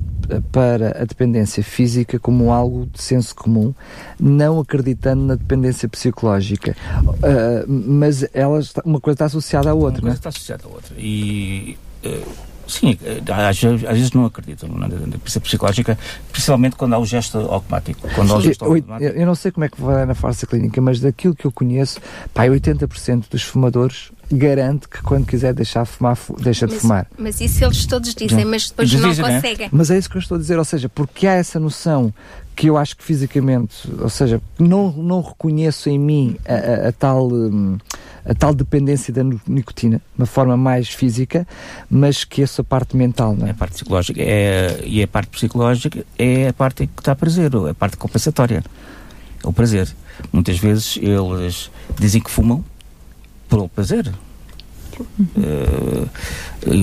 para a dependência física como algo de senso comum, não acreditando na dependência psicológica. Uh, mas ela está, uma coisa está associada à outra,
uma
não é?
está associada à outra. E. Uh, Sim, às, às, vezes não acreditam na dependência psicológica, principalmente quando há o gesto automático. Quando há o gesto
eu, automático. eu não sei como é que vai na farsa clínica, mas daquilo que eu conheço, pá, 80% dos fumadores garante que quando quiser deixar de fumar, deixa de
mas,
fumar.
Mas isso eles todos dizem, mas depois não né? conseguem.
Mas é isso que eu estou a dizer, ou seja, porque há essa noção que eu acho que fisicamente, ou seja, não, não reconheço em mim a, a, a tal. Hum, a tal dependência da nicotina, de uma forma mais física, mas que essa parte mental, não é?
A parte psicológica é, e a parte psicológica é a parte que está a prazer, a parte compensatória, é o prazer. Muitas vezes eles dizem que fumam pelo prazer. Uh,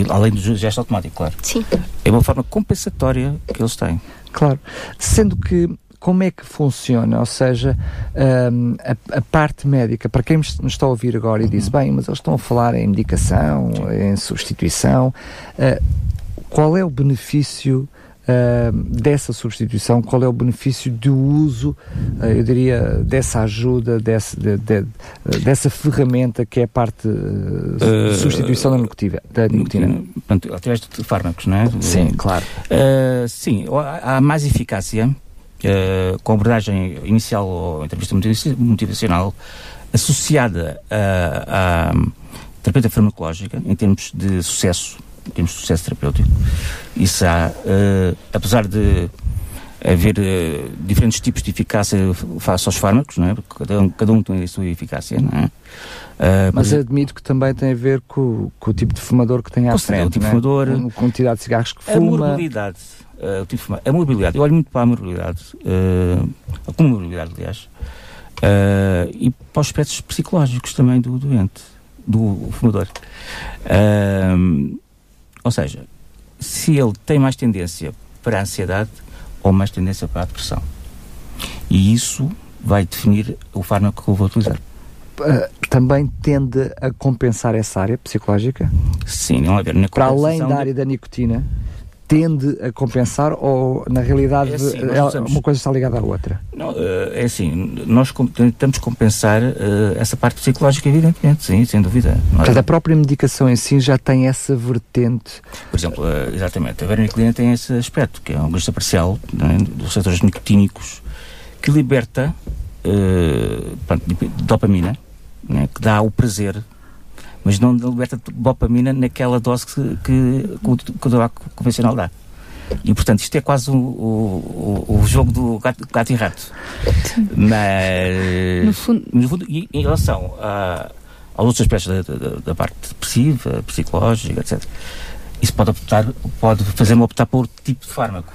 além do gesto automático, claro.
Sim.
É uma forma compensatória que eles têm.
Claro. Sendo que como é que funciona? Ou seja, um, a, a, parte médica, para quem nos está a ouvir agora e diz, bem, mas eles estão a falar em medicação, em substituição, uh, qual é o benefício Uh, dessa substituição, qual é o benefício do uso, uh, eu diria, dessa ajuda, desse, de, de, de, dessa ferramenta que é a parte de substituição da nicotina. Da nicotina.
Portanto, através de fármacos, não é?
Sim, claro.
sim, há mais eficácia uh, com abordagem inicial ou entrevista motivacional associada à terapêutica farmacológica em termos de sucesso, em termos de sucesso terapêutico. Isso há, uh, apesar de haver uh, diferentes tipos de eficácia face aos fármacos, não é? Porque cada um, cada um tem a sua eficácia, não é?
Uh, mas admito que também tem a ver com, com o tipo de fumador que tem à frente, o tipo
é? fumador,
com a quantidade de cigarros que fuma.
A morbilidade uh, o tipo de a mobilidade, eu olho muito para a mobilidade, uh, a comorbidade, aliás, e para os aspectos psicológicos também do doente, do fumador. Uh, ou seja, se ele tem mais tendência para a ansiedade ou mais tendência para a depressão. E isso vai definir o fármaco que eu vou utilizar.
também tende a compensar essa área psicológica?
Sim, não haver na
Para além da área da nicotina? Tende a compensar ou na realidade é assim, é, uma coisa está ligada à outra?
Não, eh, é assim, nós tentamos compensar uh, essa parte psicológica, evidentemente, sim, sem dúvida.
Mas a própria medicação em si já tem essa vertente.
Por exemplo, uh, exatamente, a verniclina tem esse aspecto, que é um agonista parcial é, dos receptores nicotínicos que liberta pronto, dopamina, né, que dá o prazer mas não liberta dopamina naquela dose que, que, que o tabaco convencional dá. E portanto isto é quase o, o, o jogo do gato, gato, e rato. Mas no fundo, no fundo e, em relação a, aos outros aspectos da, da, da, parte depressiva, psicológica, etc. Isso pode optar, pode fazer-me optar por outro tipo de fármaco.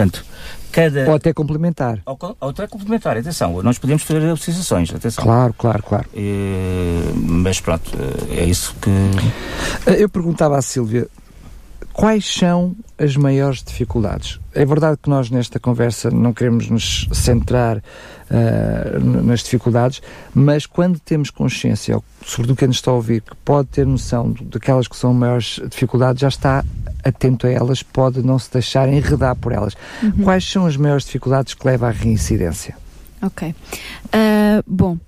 Portanto, cada...
Ou até complementar.
Ou, ou até complementar, atenção, nós podemos fazer associações, atenção.
Claro, claro, claro.
E, mas pronto, é isso que...
Eu perguntava à Sílvia, quais são as maiores dificuldades? É verdade que nós nesta conversa não queremos nos centrar uh, nas dificuldades, mas quando temos consciência, sobretudo quem nos está a ouvir, que pode ter noção daquelas que são maiores dificuldades, já está atento a elas, pode não se deixar enredar por elas. Uhum. Quais são as maiores dificuldades que levam à reincidência?
Ok. Uh, bom,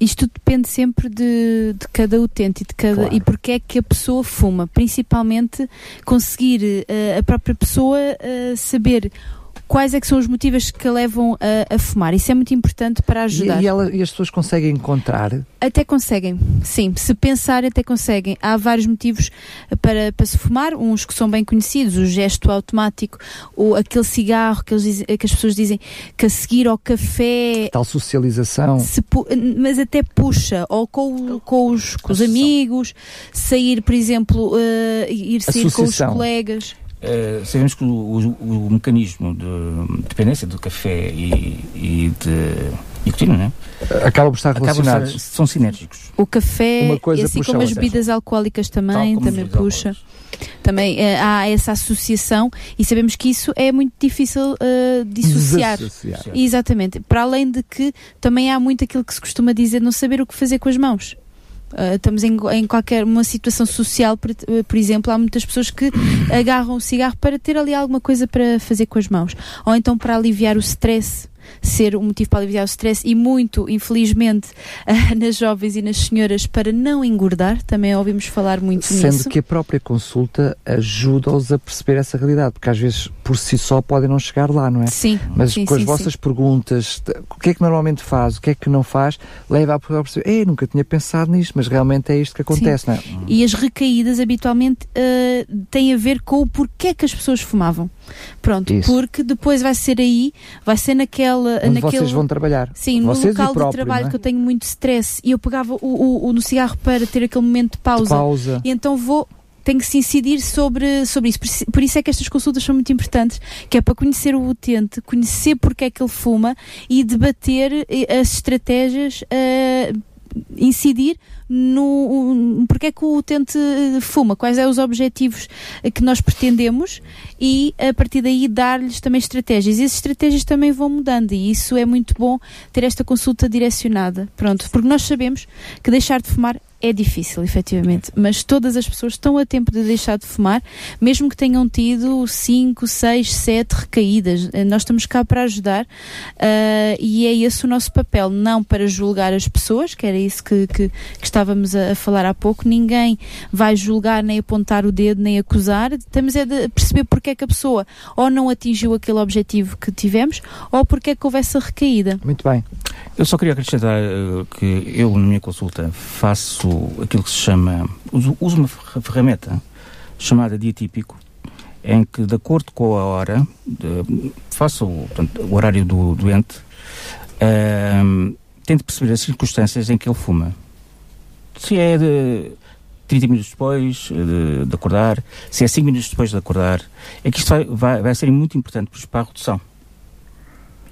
isto depende sempre de, de cada utente e de cada claro. e porque é que a pessoa fuma, principalmente conseguir uh, a própria pessoa uh, saber quais é que são os motivos que a levam a, a fumar. Isso é muito importante para ajudar.
E, e, ela, e, as pessoas conseguem encontrar?
Até conseguem, sim. Se pensar, até conseguem. Há vários motivos para, para se fumar, uns que são bem conhecidos, o gesto automático, ou aquele cigarro que, que as pessoas dizem que a seguir ao café...
Tal socialização.
mas até puxa, ou com, com, os, com os amigos, sair, por exemplo, uh, ir sair com os colegas.
Uh, sabemos que o, o, o, mecanismo de dependência do café e, e de nicotina, não
é? Acabam por estar relacionados.
Estar, são sinérgicos.
O café, assim como as bebidas alcoólicas também, também puxa. Também uh, há essa associação e sabemos que isso é muito difícil uh, dissociar. Exatamente. Para além de que também há muito aquilo que se costuma dizer não saber o que fazer com as mãos. Uh, estamos em, em, qualquer uma situação social, por, por, exemplo, há muitas pessoas que agarram o cigarro para ter ali alguma coisa para fazer com as mãos, ou então para aliviar o stress ser um motivo para aliviar o stress e muito, infelizmente, uh, nas jovens e nas senhoras para não engordar, também ouvimos falar muito
Sendo
nisso.
Sendo que a própria consulta ajuda-os a perceber essa realidade, porque às vezes por si só podem não chegar lá, não é?
Sim.
Mas
sim,
com
sim,
as vossas
sim.
perguntas, o que é que normalmente faz, o que é que não faz, leva a perceber, ei, nunca tinha pensado nisto, mas realmente é isto que acontece, não é?
E as recaídas habitualmente uh, têm a ver com o porquê que as pessoas fumavam. Pronto, Isso. porque depois vai ser aí, vai ser naquela.
Onde
naquele,
vocês vão trabalhar.
Sim,
vocês
no local
próprio,
de trabalho
é?
que eu tenho muito stress e eu pegava o, o, o, no cigarro para ter aquele momento de pausa.
De pausa.
E então vou tem que se incidir sobre, sobre isso. Por, isso é que estas consultas são muito importantes, que é para conhecer o utente, conhecer porque é que ele fuma e debater eh, as estratégias, uh, incidir no porque é que o utente fuma, quais são os objetivos que nós pretendemos e a partir daí dar-lhes também estratégias. E as estratégias também vão mudando e isso é muito bom ter esta consulta direcionada. Pronto, porque nós sabemos que deixar de fumar é difícil, efetivamente, mas todas as pessoas estão a tempo de deixar de fumar, mesmo que tenham tido 5, 6, 7 recaídas. Nós estamos cá para ajudar uh, e é esse o nosso papel, não para julgar as pessoas, que era isso que, que, que estávamos a, a, falar há pouco. Ninguém vai julgar, nem apontar o dedo, nem acusar. Temos é de perceber porque é que a pessoa ou não atingiu aquele objetivo que tivemos ou porque é que houve essa recaída.
Muito bem.
Eu só queria acrescentar uh, que eu, na minha consulta, faço aquilo que se chama. Uso, uso uma ferramenta chamada dia típico, em que, de acordo com a hora, de, faço portanto, o horário do doente, uh, tento perceber as circunstâncias em que ele fuma. Se é de 30 minutos depois de, de acordar, se é 5 minutos depois de acordar, é que isto vai, vai, vai ser muito importante para a redução.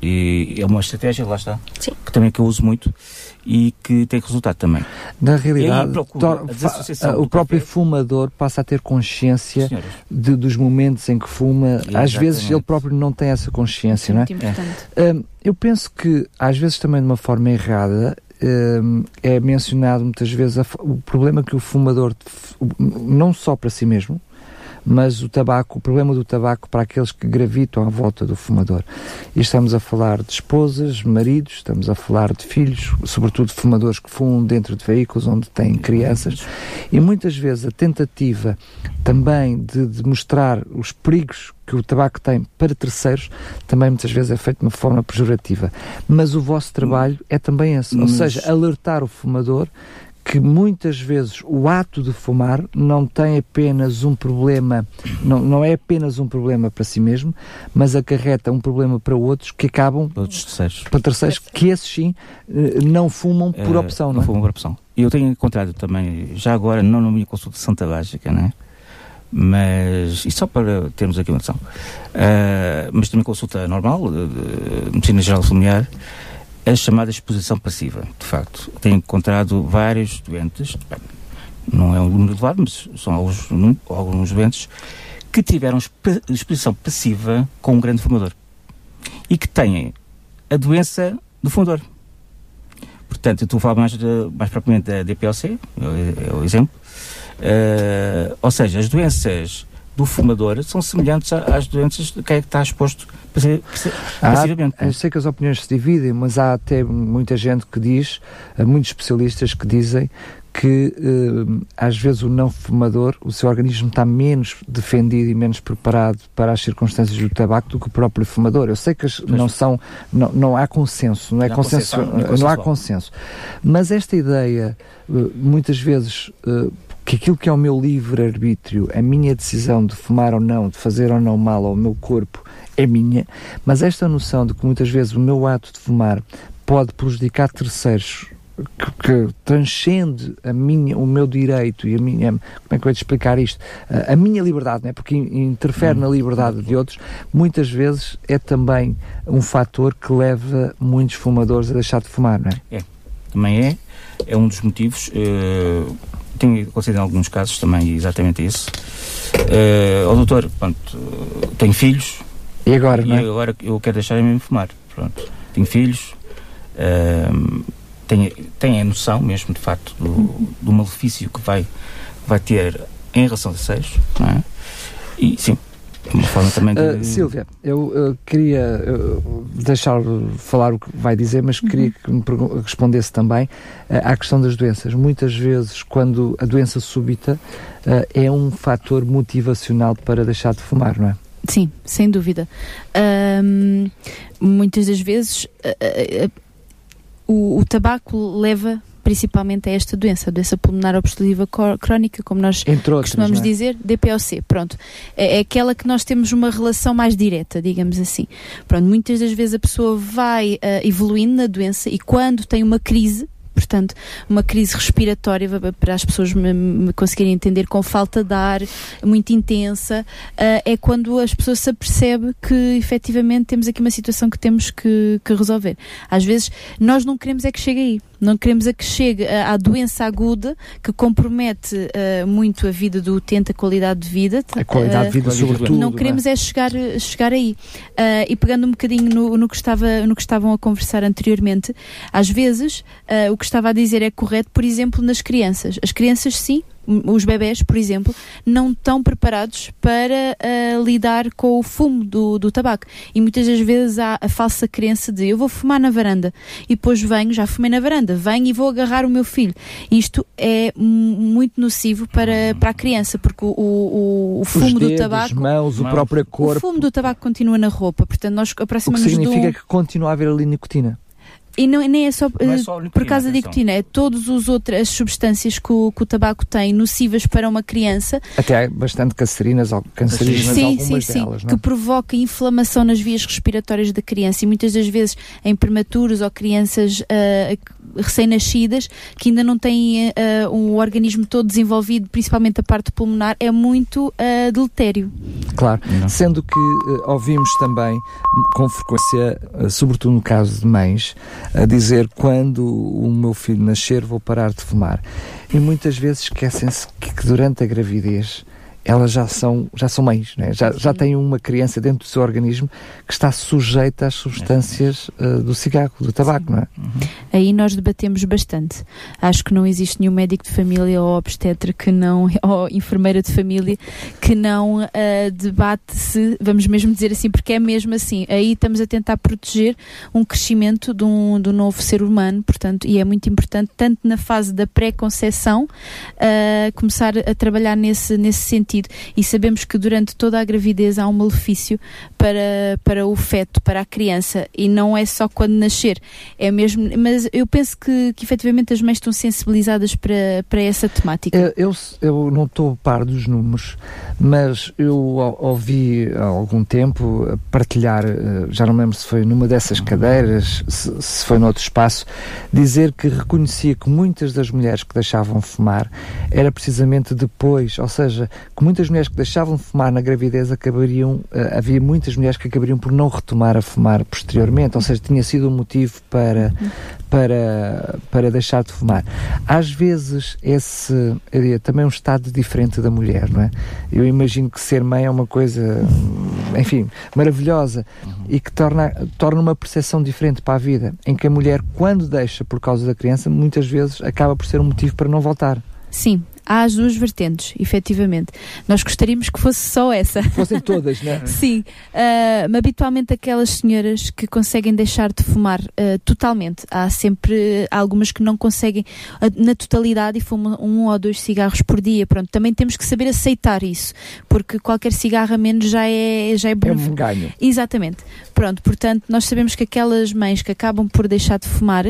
E é uma estratégia, lá está,
Sim.
que também que eu uso muito e que tem resultado também.
Na realidade, o próprio café. fumador passa a ter consciência de, dos momentos em que fuma. Às vezes ele próprio não tem essa consciência, não é?
é.
Um, eu penso que, às vezes também de uma forma errada, um, é mencionado muitas vezes a, o problema que o fumador, não só para si mesmo, mas o tabaco, o problema do tabaco para aqueles que gravitam à volta do fumador. E estamos a falar de esposas, maridos, estamos a falar de filhos, sobretudo de fumadores que fumam dentro de veículos onde têm crianças, e muitas vezes a tentativa também de, de mostrar os perigos que o tabaco tem para terceiros também muitas vezes é feito de uma forma pejorativa. Mas o vosso trabalho é também esse, ou seja, alertar o fumador que muitas vezes o ato de fumar não tem apenas um problema, não, não é apenas um problema para si mesmo, mas acarreta um problema para outros que acabam
outros terceiros.
para terceiros que esses sim eh, não fumam por opção,
não,
não
é? fumam por opção. E eu tenho encontrado também, já agora, não na minha consulta tabágica, não é? Mas, e só para termos aqui uma noção, uh, mas também consulta normal, de, de medicina geral familiar, a chamada exposição passiva, de facto. Tenho encontrado vários doentes, não é um número elevado, mas são alguns, alguns doentes, que tiveram exposição passiva com um grande fumador e que têm a doença do fumador. Portanto, eu estou a falar mais, de, mais propriamente da DPLC, é, é o exemplo. Uh, ou seja, as doenças do fumador são semelhantes às doenças de quem é que está exposto passivamente.
Há, eu sei que as opiniões se dividem, mas há até muita gente que diz, muitos especialistas que dizem que eh, às vezes o não fumador, o seu organismo está menos defendido e menos preparado para as circunstâncias do tabaco do que o próprio fumador. Eu sei que não são, não, não há consenso, não é não consenso, consenso, não há consenso. Mas esta ideia, eh, muitas vezes, eh, que aquilo que é o meu livre-arbítrio, a minha decisão de fumar ou não, de fazer ou não mal ao meu corpo, é minha, mas esta noção de que muitas vezes o meu ato de fumar pode prejudicar terceiros que, que, transcende a minha, o meu direito e a minha, como é que eu vou explicar isto? A, a minha liberdade, né? porque interfere na liberdade de outros, muitas vezes é também um fator que leva muitos fumadores a deixar de fumar, não é?
É, também é. É um dos motivos. Uh, tenho acontecido em alguns casos também exatamente isso. Uh, o doutor, pronto, tenho filhos.
E agora, não é?
E agora eu quero deixar de fumar. Pronto, tenho filhos. Uh, tem, tem a noção mesmo, de facto, do, do malefício que vai, vai ter em relação a seios, não é? E sim, uma forma também de...
Uh, Silvia, eu uh, queria uh, deixar falar o que vai dizer, mas queria uhum. que me respondesse também à questão das doenças. Muitas vezes, quando a doença súbita é um fator motivacional para deixar de fumar, não é?
Sim, sem dúvida. muitas das vezes o, o tabaco leva principalmente a esta doença, a doença pulmonar obstrutiva crónica, como nós outros, costumamos é? dizer, DPOC. Pronto, é, é, aquela que nós temos uma relação mais direta, digamos assim. Pronto, muitas das vezes a pessoa vai uh, evoluindo na doença e quando tem uma crise, portanto, uma crise respiratória para as pessoas me, me conseguirem entender com falta de ar muito intensa, uh, é quando as pessoas se apercebe que efetivamente temos aqui uma situação que temos que, que resolver. Às vezes nós não queremos é que chegue aí. Não queremos a que chegue à doença aguda que compromete uh, muito a vida do utente, a qualidade de vida.
A qualidade uh, de vida, sobretudo.
Não é? queremos é, chegar, chegar aí. Uh, e pegando um bocadinho no, no, que estava, no que estavam a conversar anteriormente, às vezes o que estava a dizer é correto, por exemplo, nas crianças. As crianças, sim, os bebés, por exemplo, não estão preparados para uh, lidar com o fumo do, do tabaco. E muitas das vezes há a falsa crença de eu vou fumar na varanda e depois venho, já fumei na varanda, venho e vou agarrar o meu filho. Isto é muito nocivo para, para a criança, porque o, o, o fumo
dedos,
do tabaco.
As mãos, o próprio corpo.
O fumo do tabaco continua na roupa, portanto, nós aproximamos
O que significa que continua a haver ali nicotina.
E não, nem é só, é só nicotina, por causa da nicotina, é todas as outras substâncias que o, que o, tabaco tem nocivas para uma criança.
Até há bastante cancerinas, cancerinas sim, algumas sim, delas,
sim, que provoca inflamação nas vias respiratórias da criança e muitas das vezes em prematuros ou crianças uh, recém-nascidas que ainda não têm uh, um organismo todo desenvolvido, principalmente a parte pulmonar, é muito uh, deletério.
Claro, não. sendo que ouvimos também com frequência, sobretudo no caso de mães, a dizer quando o meu filho nascer vou parar de fumar. E muitas vezes esquecem-se que, durante a gravidez elas já são, já são mães, né? já, já têm uma criança dentro do seu organismo que está sujeita às substâncias uh, do cigarro, do tabaco, Sim. não é? Uhum.
Aí nós debatemos bastante. Acho que não existe nenhum médico de família ou obstetra que não, ou enfermeira de família que não uh, debate-se, vamos mesmo dizer assim, porque é mesmo assim. Aí estamos a tentar proteger um crescimento de um, de um novo ser humano, portanto, e é muito importante, tanto na fase da pré-conceição, uh, começar a trabalhar nesse, nesse sentido sentido. E sabemos que durante toda a gravidez há um malefício para, para o feto, para a criança. E não é só quando nascer, é mesmo, mas eu penso que, que efetivamente as mães estão sensibilizadas para, para essa temática.
Eu, eu, não estou par dos números, mas eu ouvi há algum tempo partilhar, eh, já não lembro se foi numa dessas cadeiras, se, se foi noutro espaço, dizer que reconhecia que muitas das mulheres que deixavam fumar era precisamente depois, ou seja, muitas mulheres que deixavam de fumar na gravidez acabariam, uh, havia muitas mulheres que acabariam por não retomar a fumar posteriormente, ou seja, tinha sido um motivo para, para, para deixar de fumar. Às vezes, esse é também um estado diferente da mulher, não é? Eu imagino que ser mãe é uma coisa, enfim, maravilhosa e que torna, torna uma percepção diferente para a vida, em que a mulher, quando deixa por causa da criança, muitas vezes acaba por ser um motivo para não voltar.
Sim, há as duas vertentes, efetivamente. Nós gostaríamos que fosse só essa.
Fossem todas, não é?
Sim. Uh, mas habitualmente aquelas senhoras que conseguem deixar de fumar uh, totalmente. Há sempre algumas que não conseguem uh, na totalidade e fumam um ou dois cigarros por dia. Pronto, também temos que saber aceitar isso, porque qualquer cigarro a menos já é, já é bom.
É um ganho.
Exatamente. Pronto, portanto, nós sabemos que aquelas mães que acabam por deixar de fumar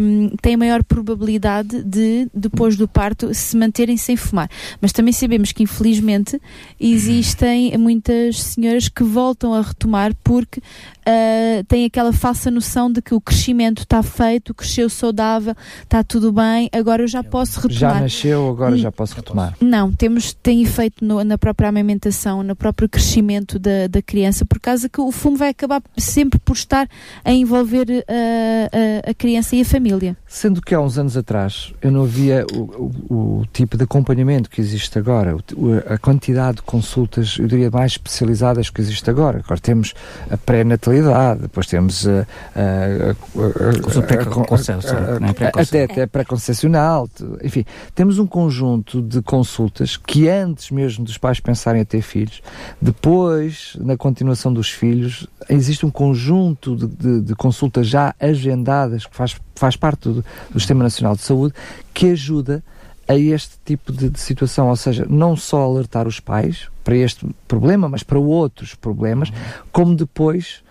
um, têm maior probabilidade de, depois do parto, se manter manterem sem fumar. Mas também sabemos que, infelizmente, existem muitas senhoras que voltam a retomar porque uh, têm aquela falsa noção de que o crescimento está feito, cresceu saudável, está tudo bem, agora eu já posso retomar.
Já nasceu, agora já posso retomar.
Não, temos, tem efeito no, na própria amamentação, no próprio crescimento da, da criança, por causa que o fumo vai acabar sempre por estar a envolver uh, a, a, criança e a família.
Sendo que há uns anos atrás eu não havia o, o, o tipo de acompanhamento que existe agora, o, a quantidade de consultas, eu diria, mais especializadas que existe agora. Agora temos a pré-natalidade, depois temos a, a, até, até pré-concepcional, enfim, temos um conjunto de consultas que antes mesmo dos pais pensarem a ter filhos, depois, na continuação dos filhos, existe um conjunto de, de, de consultas já agendadas, que faz, faz parte do, do Sistema Nacional de Saúde, que ajuda a este tipo de, de, situação, ou seja, não só alertar os pais para este problema, mas para outros problemas, como depois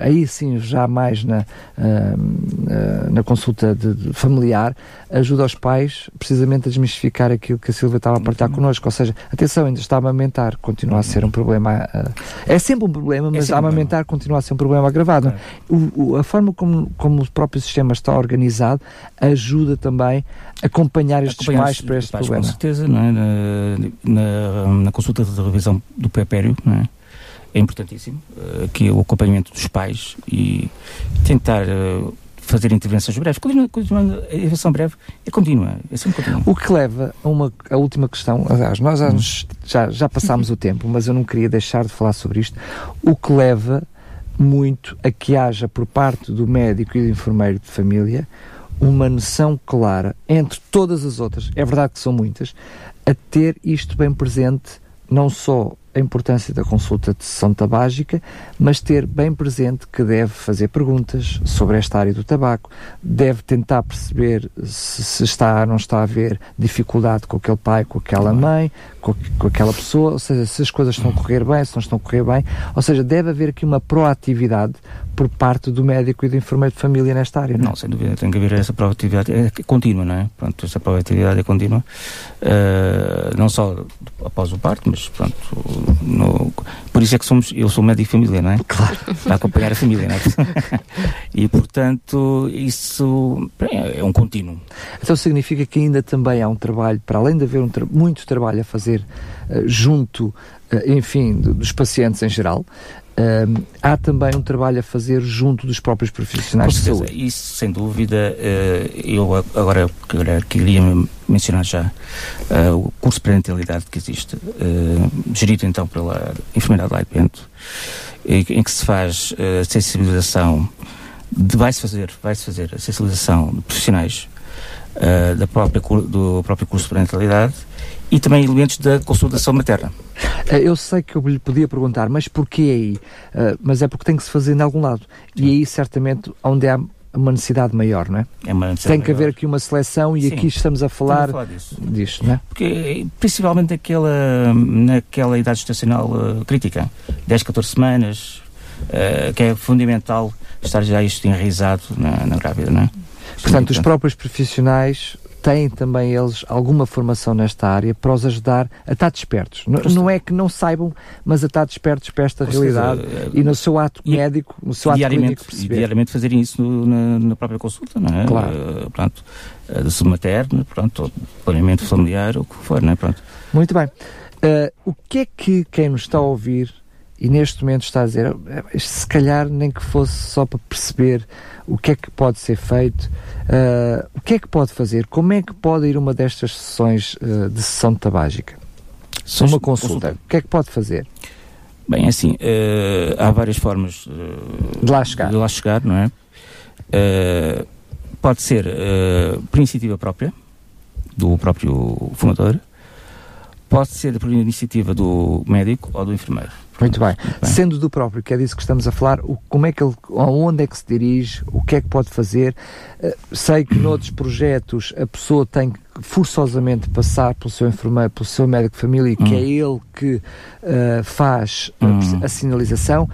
aí sim já mais na, eh, eh, na consulta de, de familiar, ajuda os pais precisamente a desmistificar aquilo que a Silvia estava a partilhar uhum. connosco. Ou seja, atenção, ainda está a amamentar, continua a ser um problema. é sempre um problema, mas é a amamentar um continua a ser um problema agravado. É. O, o, a forma como, como o próprio sistema está organizado ajuda também a acompanhar estes acompanhar pais para este pais, problema.
Com certeza, não é? na, na, na consulta de revisão do pépério, não é? É importantíssimo, uh, que é o acompanhamento dos pais e tentar uh, fazer intervenções breves. Continua, a intervenção breve é contínua, é sempre contínua.
O que leva a uma a última questão, aliás, nós já, nos, já, já passámos o tempo, mas eu não queria deixar de falar sobre isto. O que leva muito a que haja por parte do médico e do enfermeiro de família uma noção clara entre todas as outras, é verdade que são muitas, a ter isto bem presente, não só a importância da consulta de sessão tabágica, mas ter bem presente que deve fazer perguntas sobre esta área do tabaco, deve tentar perceber se, se está ou não está a haver dificuldade com aquele pai, com aquela mãe, com, com, aquela pessoa, ou seja, se as coisas estão a correr bem, se não estão a correr bem, ou seja, deve haver aqui uma proatividade por parte do médico e do enfermeiro de família nesta área, não? É?
Não, sem dúvida, tem que haver essa proatividade, é contínua, não é? Pronto, essa proatividade é contínua, uh, não só após o parto, mas pronto, no, por isso é que somos, eu sou médico de família, não é?
Claro.
Para acompanhar a família, não é? e portanto, isso é, um contínuo.
Então significa que ainda também há um trabalho, para além de haver um tra muito trabalho a fazer uh, junto, uh, enfim, dos pacientes em geral, Há também um trabalho a fazer junto dos próprios profissionais de saúde.
Isso, sem dúvida, uh, eu agora queria mencionar já uh, o curso de parentalidade que existe, gerido então pela enfermeira Adelaide Bento, em que se faz a sensibilização, vai-se fazer, vai-se fazer a sensibilização de profissionais da própria, do próprio curso de parentalidade e também elementos da consultação materna.
Eh, eu sei que eu lhe podia perguntar, mas porquê aí? Uh, mas é porque tem que se fazer em algum lado. Sim. E aí, certamente, onde há uma necessidade maior, não é?
é
Tem que haver aqui uma seleção e Sim. aqui estamos a falar, estamos a falar disso. disto, não é?
Porque, principalmente naquela, naquela idade estacional uh, crítica, 10, 14 semanas, uh, que é fundamental estar já isto enraizado na, na grávida, não é?
Portanto, os próprios profissionais têm também eles alguma formação nesta área para os ajudar a estar despertos. Não, não é que não saibam, mas a estar despertos para esta realidade seja, e no seu ato e, médico, no seu ato clínico perceber.
E diariamente fazerem isso no, na, na, própria consulta, não é?
Claro.
Uh, pronto, uh, de saúde materna, pronto, planeamento familiar, o que for, não é? Pronto.
Muito bem. Uh, o que é que quem nos está a ouvir e neste momento está a dizer, se calhar nem que fosse só para perceber o que é que pode ser feito, uh, o que é que pode fazer, como é que pode ir uma destas sessões uh, de sessão tabágica? Só uma consulta. consulta. O que é que pode fazer?
Bem, é assim, uh, há várias formas
de lá chegar,
de lá chegar não é? pode ser por iniciativa própria, do próprio fumador, pode ser por iniciativa do médico ou do enfermeiro.
Muito bem. bem. Sendo do próprio, que é disso que estamos a falar, o, como é que ele, aonde é que se dirige, o que é que pode fazer? Uh, sei que noutros projetos a pessoa tem que forçosamente passar pelo seu enfermeiro, pelo seu médico de família, que hum. é ele que uh, faz hum. a, a sinalização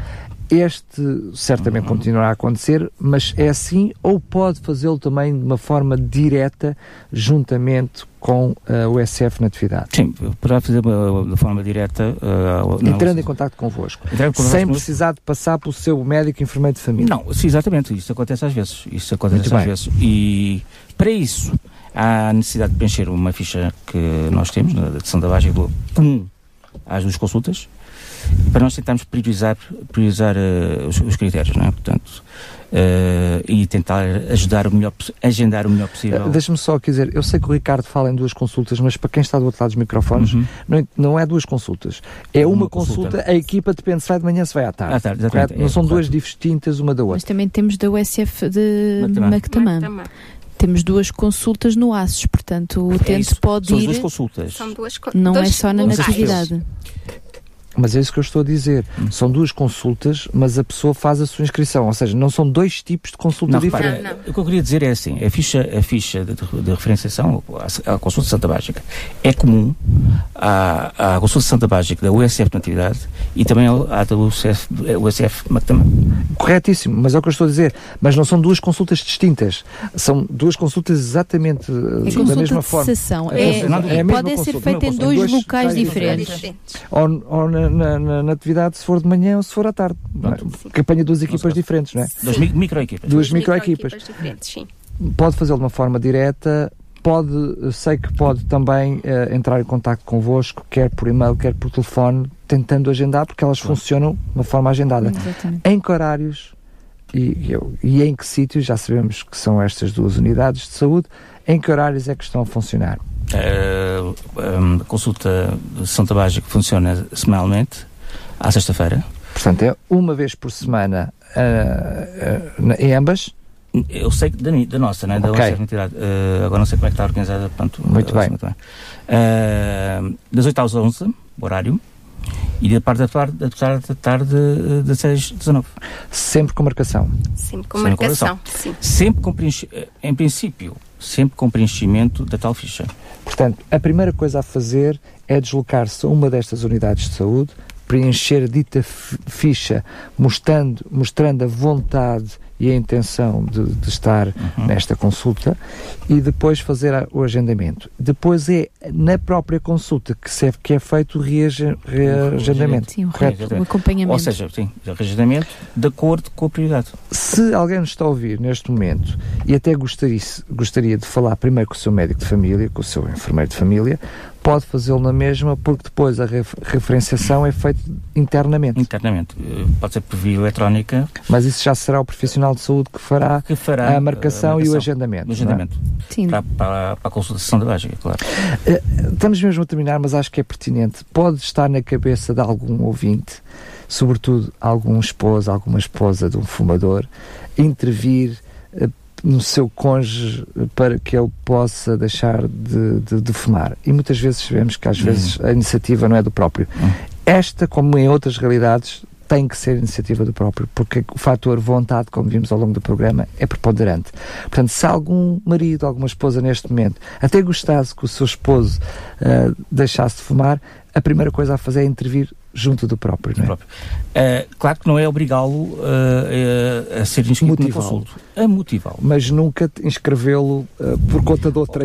este certamente
Uhum.
continuará a acontecer, mas é assim ou pode fazê-lo também de uma forma direta, juntamente com eh, o SF na atividade?
Sim, poderá fazer uh, de forma direta. Uh, não-
Entrando em contato convosco,
contato
sem precisar de passar pelo seu médico enfermeiro de família.
Não, sim, exatamente, isso acontece às vezes. Isso acontece
Muito
às
bem.
vezes. E para isso há necessidade de preencher uma ficha que nós temos, na edição da base do comum às duas consultas, para nós tentarmos priorizar, priorizar eh, os, os critérios, não é? Portanto, eh, e tentar ajudar o melhor, agendar o melhor possível.
Eh, Deixa-me só dizer, eu sei que o Ricardo fala em duas consultas, mas para quem está do outro lado dos microfones,
Uhum.
não, não é duas consultas. É uma,
Uma
consulta,
consulta.
a equipa depende se vai de manhã se vai à tarde.
À tarde, exatamente,
correto? não
é,
são duas
correto.
distintas uma da
Mas
outra.
também temos da USF de
Mactamã.
Temos duas consultas no ASSOS, portanto o
É
utente
isso,
pode
São
ir,
duas consultas.
São duas co-
não é só na natividade.
Mas é isso que eu estou a dizer.
Hum.
São duas consultas, mas a pessoa faz a sua inscrição. Ou seja, não são dois tipos de consulta
Não,
diferentes.
repara,
Não, não.
o que eu queria dizer é assim, a ficha, a ficha de, de referenciação, a, consulta de Santa Básica, é comum à, à consulta de Santa Básica da USF Natividade e também à da USF, USF Mactamã.
Corretíssimo, mas é o que eu estou a dizer. Mas não são duas consultas distintas. São duas consultas exatamente eh,
É
da mesma
de
forma. É
É,
é a mesma
podem ser feitas em dois locais diferentes.
Diferentes.
Ou, ou na, na, na- na atividade, se for de manhã ou se for à tarde. é? Que apanha duas equipas diferentes, não é?
Duas mi- microequipas.
Duas microequipas.
diferentes, sim.
Pode fazê-lo de uma forma direta, pode, sei que pode também eh, entrar em contato convosco, quer por e-mail, quer por telefone, tentando agendar, porque elas
Claro.
funcionam de uma forma agendada.
Exatamente.
Em que horários e, eu- e em que sítios, já sabemos que são estas duas unidades de saúde, em que horários é que estão a funcionar?
Uh, um, a consulta de Santa Básica funciona semanalmente, à sexta-feira.
Portanto, é uma vez por semana na- em ambas.
Eu sei que da, da nossa, né? da
Ok.
USF Natividade. Uh, agora não sei como é que está organizada. Portanto,
Muito
uh,
bem.
Uh, das 8 às 11, o horário. E da parte da tarde, da tarde, da tarde uh, das 6 às 19.
Sempre com marcação.
Sempre com
Sem
marcação. Sim.
Sempre com eh, em princípio, sempre com preenchimento da tal ficha.
Portanto, a primeira coisa a fazer é deslocar-se a uma destas unidades de saúde, preencher a dita fi- ficha, mostrando, mostrando a vontade e a intenção de, de estar
Uhum.
nesta consulta e depois fazer a- o agendamento. Depois é na própria consulta que, se é, que é feito o reage- reagendamento.
Sim, o,
Correto.
re- o acompanhamento.
Ou seja, sim, agendamento de acordo com a prioridade.
Se alguém nos está a ouvir neste momento e até gostaria, gostaria de falar primeiro com o seu médico de família, com o seu enfermeiro de família, pode fazê-lo na mesma, porque depois a ref- referenciação é feita internamente.
Internamente. Eh, Pode ser por via eletrónica
Mas isso já será o profissional de saúde que fará
que fará
a marcação,
a
e o
marcação,
agendamento.
o
é?
agendamento.
Sim.
Para, para, para a consultação da básica, claro.
Estamos mesmo a terminar, mas acho que é pertinente. Pode estar na cabeça de algum ouvinte, sobretudo algum esposo, alguma esposa de um fumador, intervir eh, no seu cônjuge eh, para que ele possa deixar de, de- de fumar. E muitas vezes sabemos que às vezes a iniciativa não é do próprio.
Hum.
Esta, como em outras realidades, tem que ser iniciativa do próprio, porque o fator vontade, como vimos ao longo do programa, é preponderante. Portanto, se algum marido, alguma esposa neste momento até gostasse que o seu esposo ah, deixasse de fumar, a primeira coisa a fazer é intervir junto do próprio, não é?
próprio. Eh, claro que não é obrigá-lo eh, eh, a ser inscrito na
Motivá-lo.
consulta. A motivá-lo.
Mas nunca inscrevê-lo ah, por conta de outra.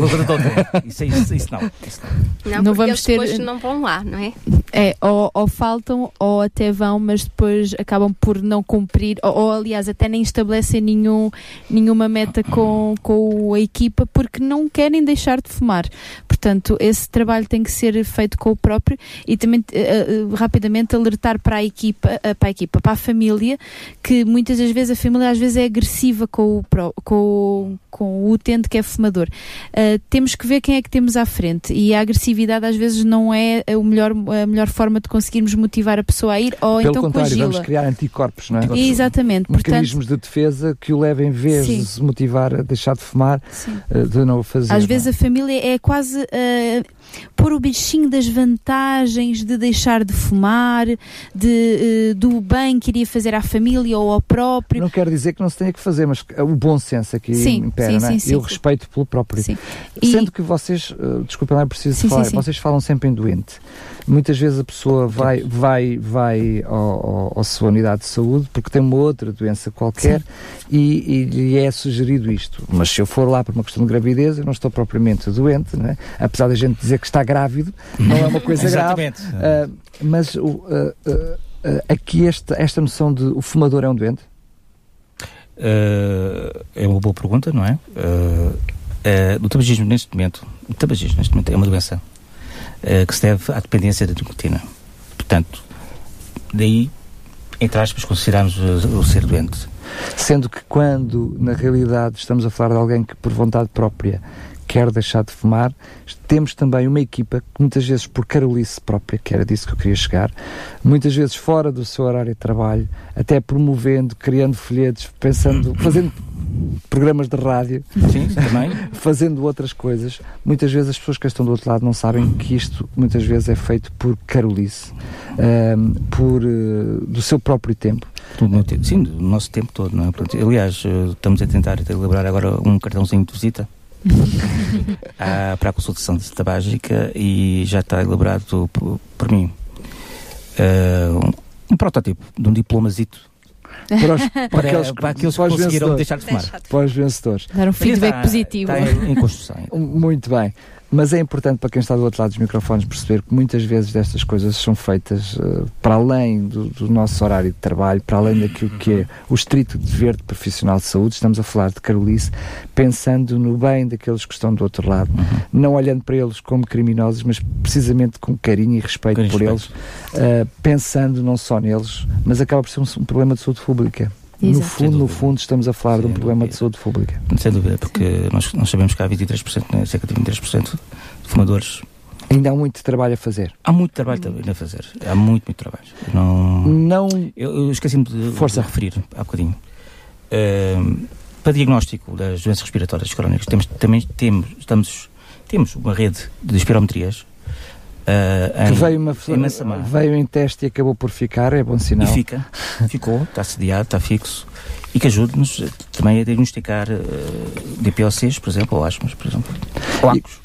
isso, é isso, isso não. Isso não.
Não,
vamos
eles
ter-
depois não vão lá, não é?
É, ou, ou faltam ou até vão, mas depois acabam por não cumprir, ou, ou, aliás até nem estabelecem nenhum, nenhuma meta com, com a equipa porque não querem deixar de fumar. Portanto, esse trabalho tem que ser feito com o próprio e também eh, eh, rapidamente alertar para a equipa, eh, para a equipa, para a família, que muitas das vezes a família às vezes é agressiva com o, com, o- com o utente que é fumador. Uh, temos que ver quem é que temos à frente e a agressividade às vezes não é o melhor, a melhor forma de conseguirmos motivar a pessoa a ir ou
Pelo
então
contrário, vamos
coagi-la.
criar anticorpos, não é?
Anticorpos.
Exatamente, portanto,
Mecanismos de defesa que o levem, em vez
Sim.
de se motivar a deixar de fumar,
sim.
ah, de não fazer.
às
não é?
vezes a família é quase uh, pôr o bichinho das vantagens de deixar de fumar, de, uh, do bem que iria fazer à família ou ao próprio.
Não quero dizer que não se tenha que fazer, mas o bom senso aqui sim, impera, sim, é? sim, e o respeito pelo próprio. Sim. Sendo e... que vocês, uh, desculpem lá, é preciso falar, vocês falam sempre em doente. Muitas vezes a pessoa vai, vai, vai ao, ao, à sua unidade de saúde porque tem uma outra doença qualquer e, e lhe é sugerido isto. Mas se eu for lá por uma questão de gravidez, eu não estou propriamente doente, né? apesar da gente dizer que está grávido, não é uma coisa grave. Uh, mas uh, uh, aqui esta, esta noção de o fumador é um doente?
é uma boa pergunta, não é? o tabagismo neste momento, o tabagismo neste momento é uma doença que se deve à dependência da nicotina. Portanto, daí, entre aspas, considerarmos o, o ser doente.
Sendo que quando, na realidade, estamos a falar de alguém que por vontade própria quer deixar de fumar, temos também uma equipa que muitas vezes por carolice própria, que era disso que eu queria chegar, muitas vezes fora do seu horário de trabalho, até promovendo, criando folhetos, pensando, fazendo programas de rádio,
Sim, também.
fazendo outras coisas. Muitas vezes as pessoas que estão do outro lado não sabem que isto muitas vezes é feito por carolice, um, por, uh, do seu próprio tempo.
Sim, do nosso tempo todo, não é? aliás, eh, estamos a tentar elaborar agora um cartãozinho de visita ah, para a consultação de tabágica e já está elaborado por, por mim. Uh, um protótipo de um diplomazito
para, os, para, aqueles,
para aqueles que conseguiram deixar de fumar.
Para os vencedores.
Dar um feedback está, positivo.
Está em, em construção.
Muito bem. Mas é importante para quem está do outro lado dos microfones perceber que muitas vezes destas coisas são feitas uh, para além do, do, nosso horário de trabalho, para além daquilo que é o estrito dever de profissional de saúde. Estamos a falar de Carolice, pensando no bem daqueles que estão do outro lado, uhum. não olhando para eles como criminosos, mas precisamente com carinho e respeito por respeito. eles, uh, pensando não só neles, mas acaba por ser um, um problema de saúde pública. No fundo, no fundo, estamos a falar de um problema de saúde pública.
Sem dúvida, porque nós, nós sabemos que há 23%, né, cerca de 23% de fumadores.
Ainda há muito trabalho a fazer.
Há muito trabalho também a fazer. Há muito, muito trabalho. Não.
não...
Eu, eu esqueci-me de, Força. de referir há bocadinho. Uh, para diagnóstico das doenças respiratórias crónicas, temos, também temos, estamos, temos uma rede de espirometrias
Uh, que veio, uma, em veio em teste e acabou por ficar, é bom sinal.
E fica, ficou, está sediado, está fixo e que ajude-nos também a diagnosticar uh, DPOCs, por exemplo, ou asmas, por exemplo. Ou acos.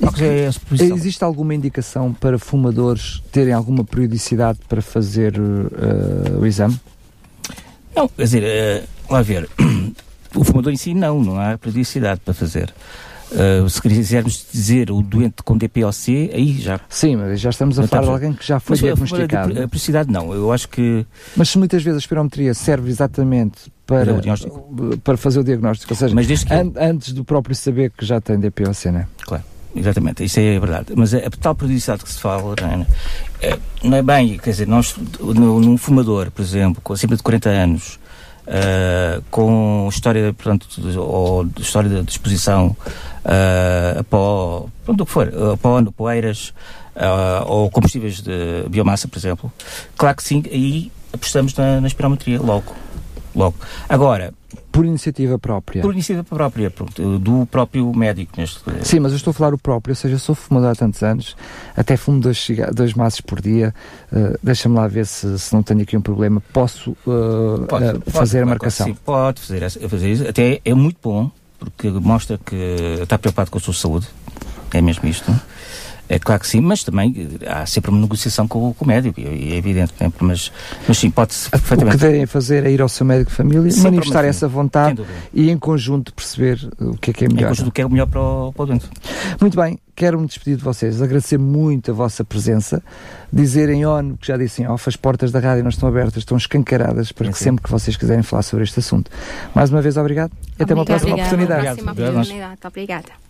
É existe alguma indicação para fumadores terem alguma periodicidade para fazer uh, o exame?
Não, quer dizer, uh, lá ver, o fumador em si não, não há periodicidade para fazer. Uh, se quisermos dizer o doente com DPOC, aí já.
Sim, mas já estamos a falar de alguém que já foi mas, diagnosticado.
A, a precisidade não, eu acho que.
Mas se muitas vezes a espirometria serve exatamente para, para fazer o diagnóstico, ou seja, mas que... an antes do próprio saber que já tem DPOC, não é?
Claro. Exatamente, isso é verdade. Mas a, a tal periodicidade que se fala não é, é, não é bem, quer dizer, nós, num fumador, por exemplo, com acima de 40 anos, uh, com história, portanto, ou história de exposição uh, a pó, pronto, o que for, a pó, poeiras uh, ou combustíveis de biomassa, por exemplo, claro que sim, aí apostamos na, na espirometria logo. Logo. Agora,
por iniciativa própria.
Por iniciativa própria, do próprio médico. Neste...
Sim, mas eu estou a falar o próprio, ou seja, sou fumador há tantos anos, até fumo dois, dois maços por dia, uh, deixa-me lá ver se, se não tenho aqui um problema, posso uh, pode, uh, fazer pode, a marcação?
Sim, pode fazer, fazer isso, até é muito bom, porque mostra que está preocupado com a sua saúde, é mesmo isto. É claro que sim, mas também há sempre uma negociação com, com o médico, é evidente, né? mas, mas sim, pode-se
perfeitamente. O que devem fazer é ir ao seu médico de família, sim, manifestar essa vontade e em conjunto perceber o que é que é melhor. Em
conjunto o que é melhor para o, para o doente.
Muito bem, quero-me despedir de vocês, agradecer muito a vossa presença, dizer em ONU, que já disse em off, as portas da rádio não estão abertas, estão escancaradas para que sempre que vocês quiserem falar sobre este assunto. Mais uma vez, obrigado e até uma próxima oportunidade.
Até uma próxima oportunidade. Obrigada.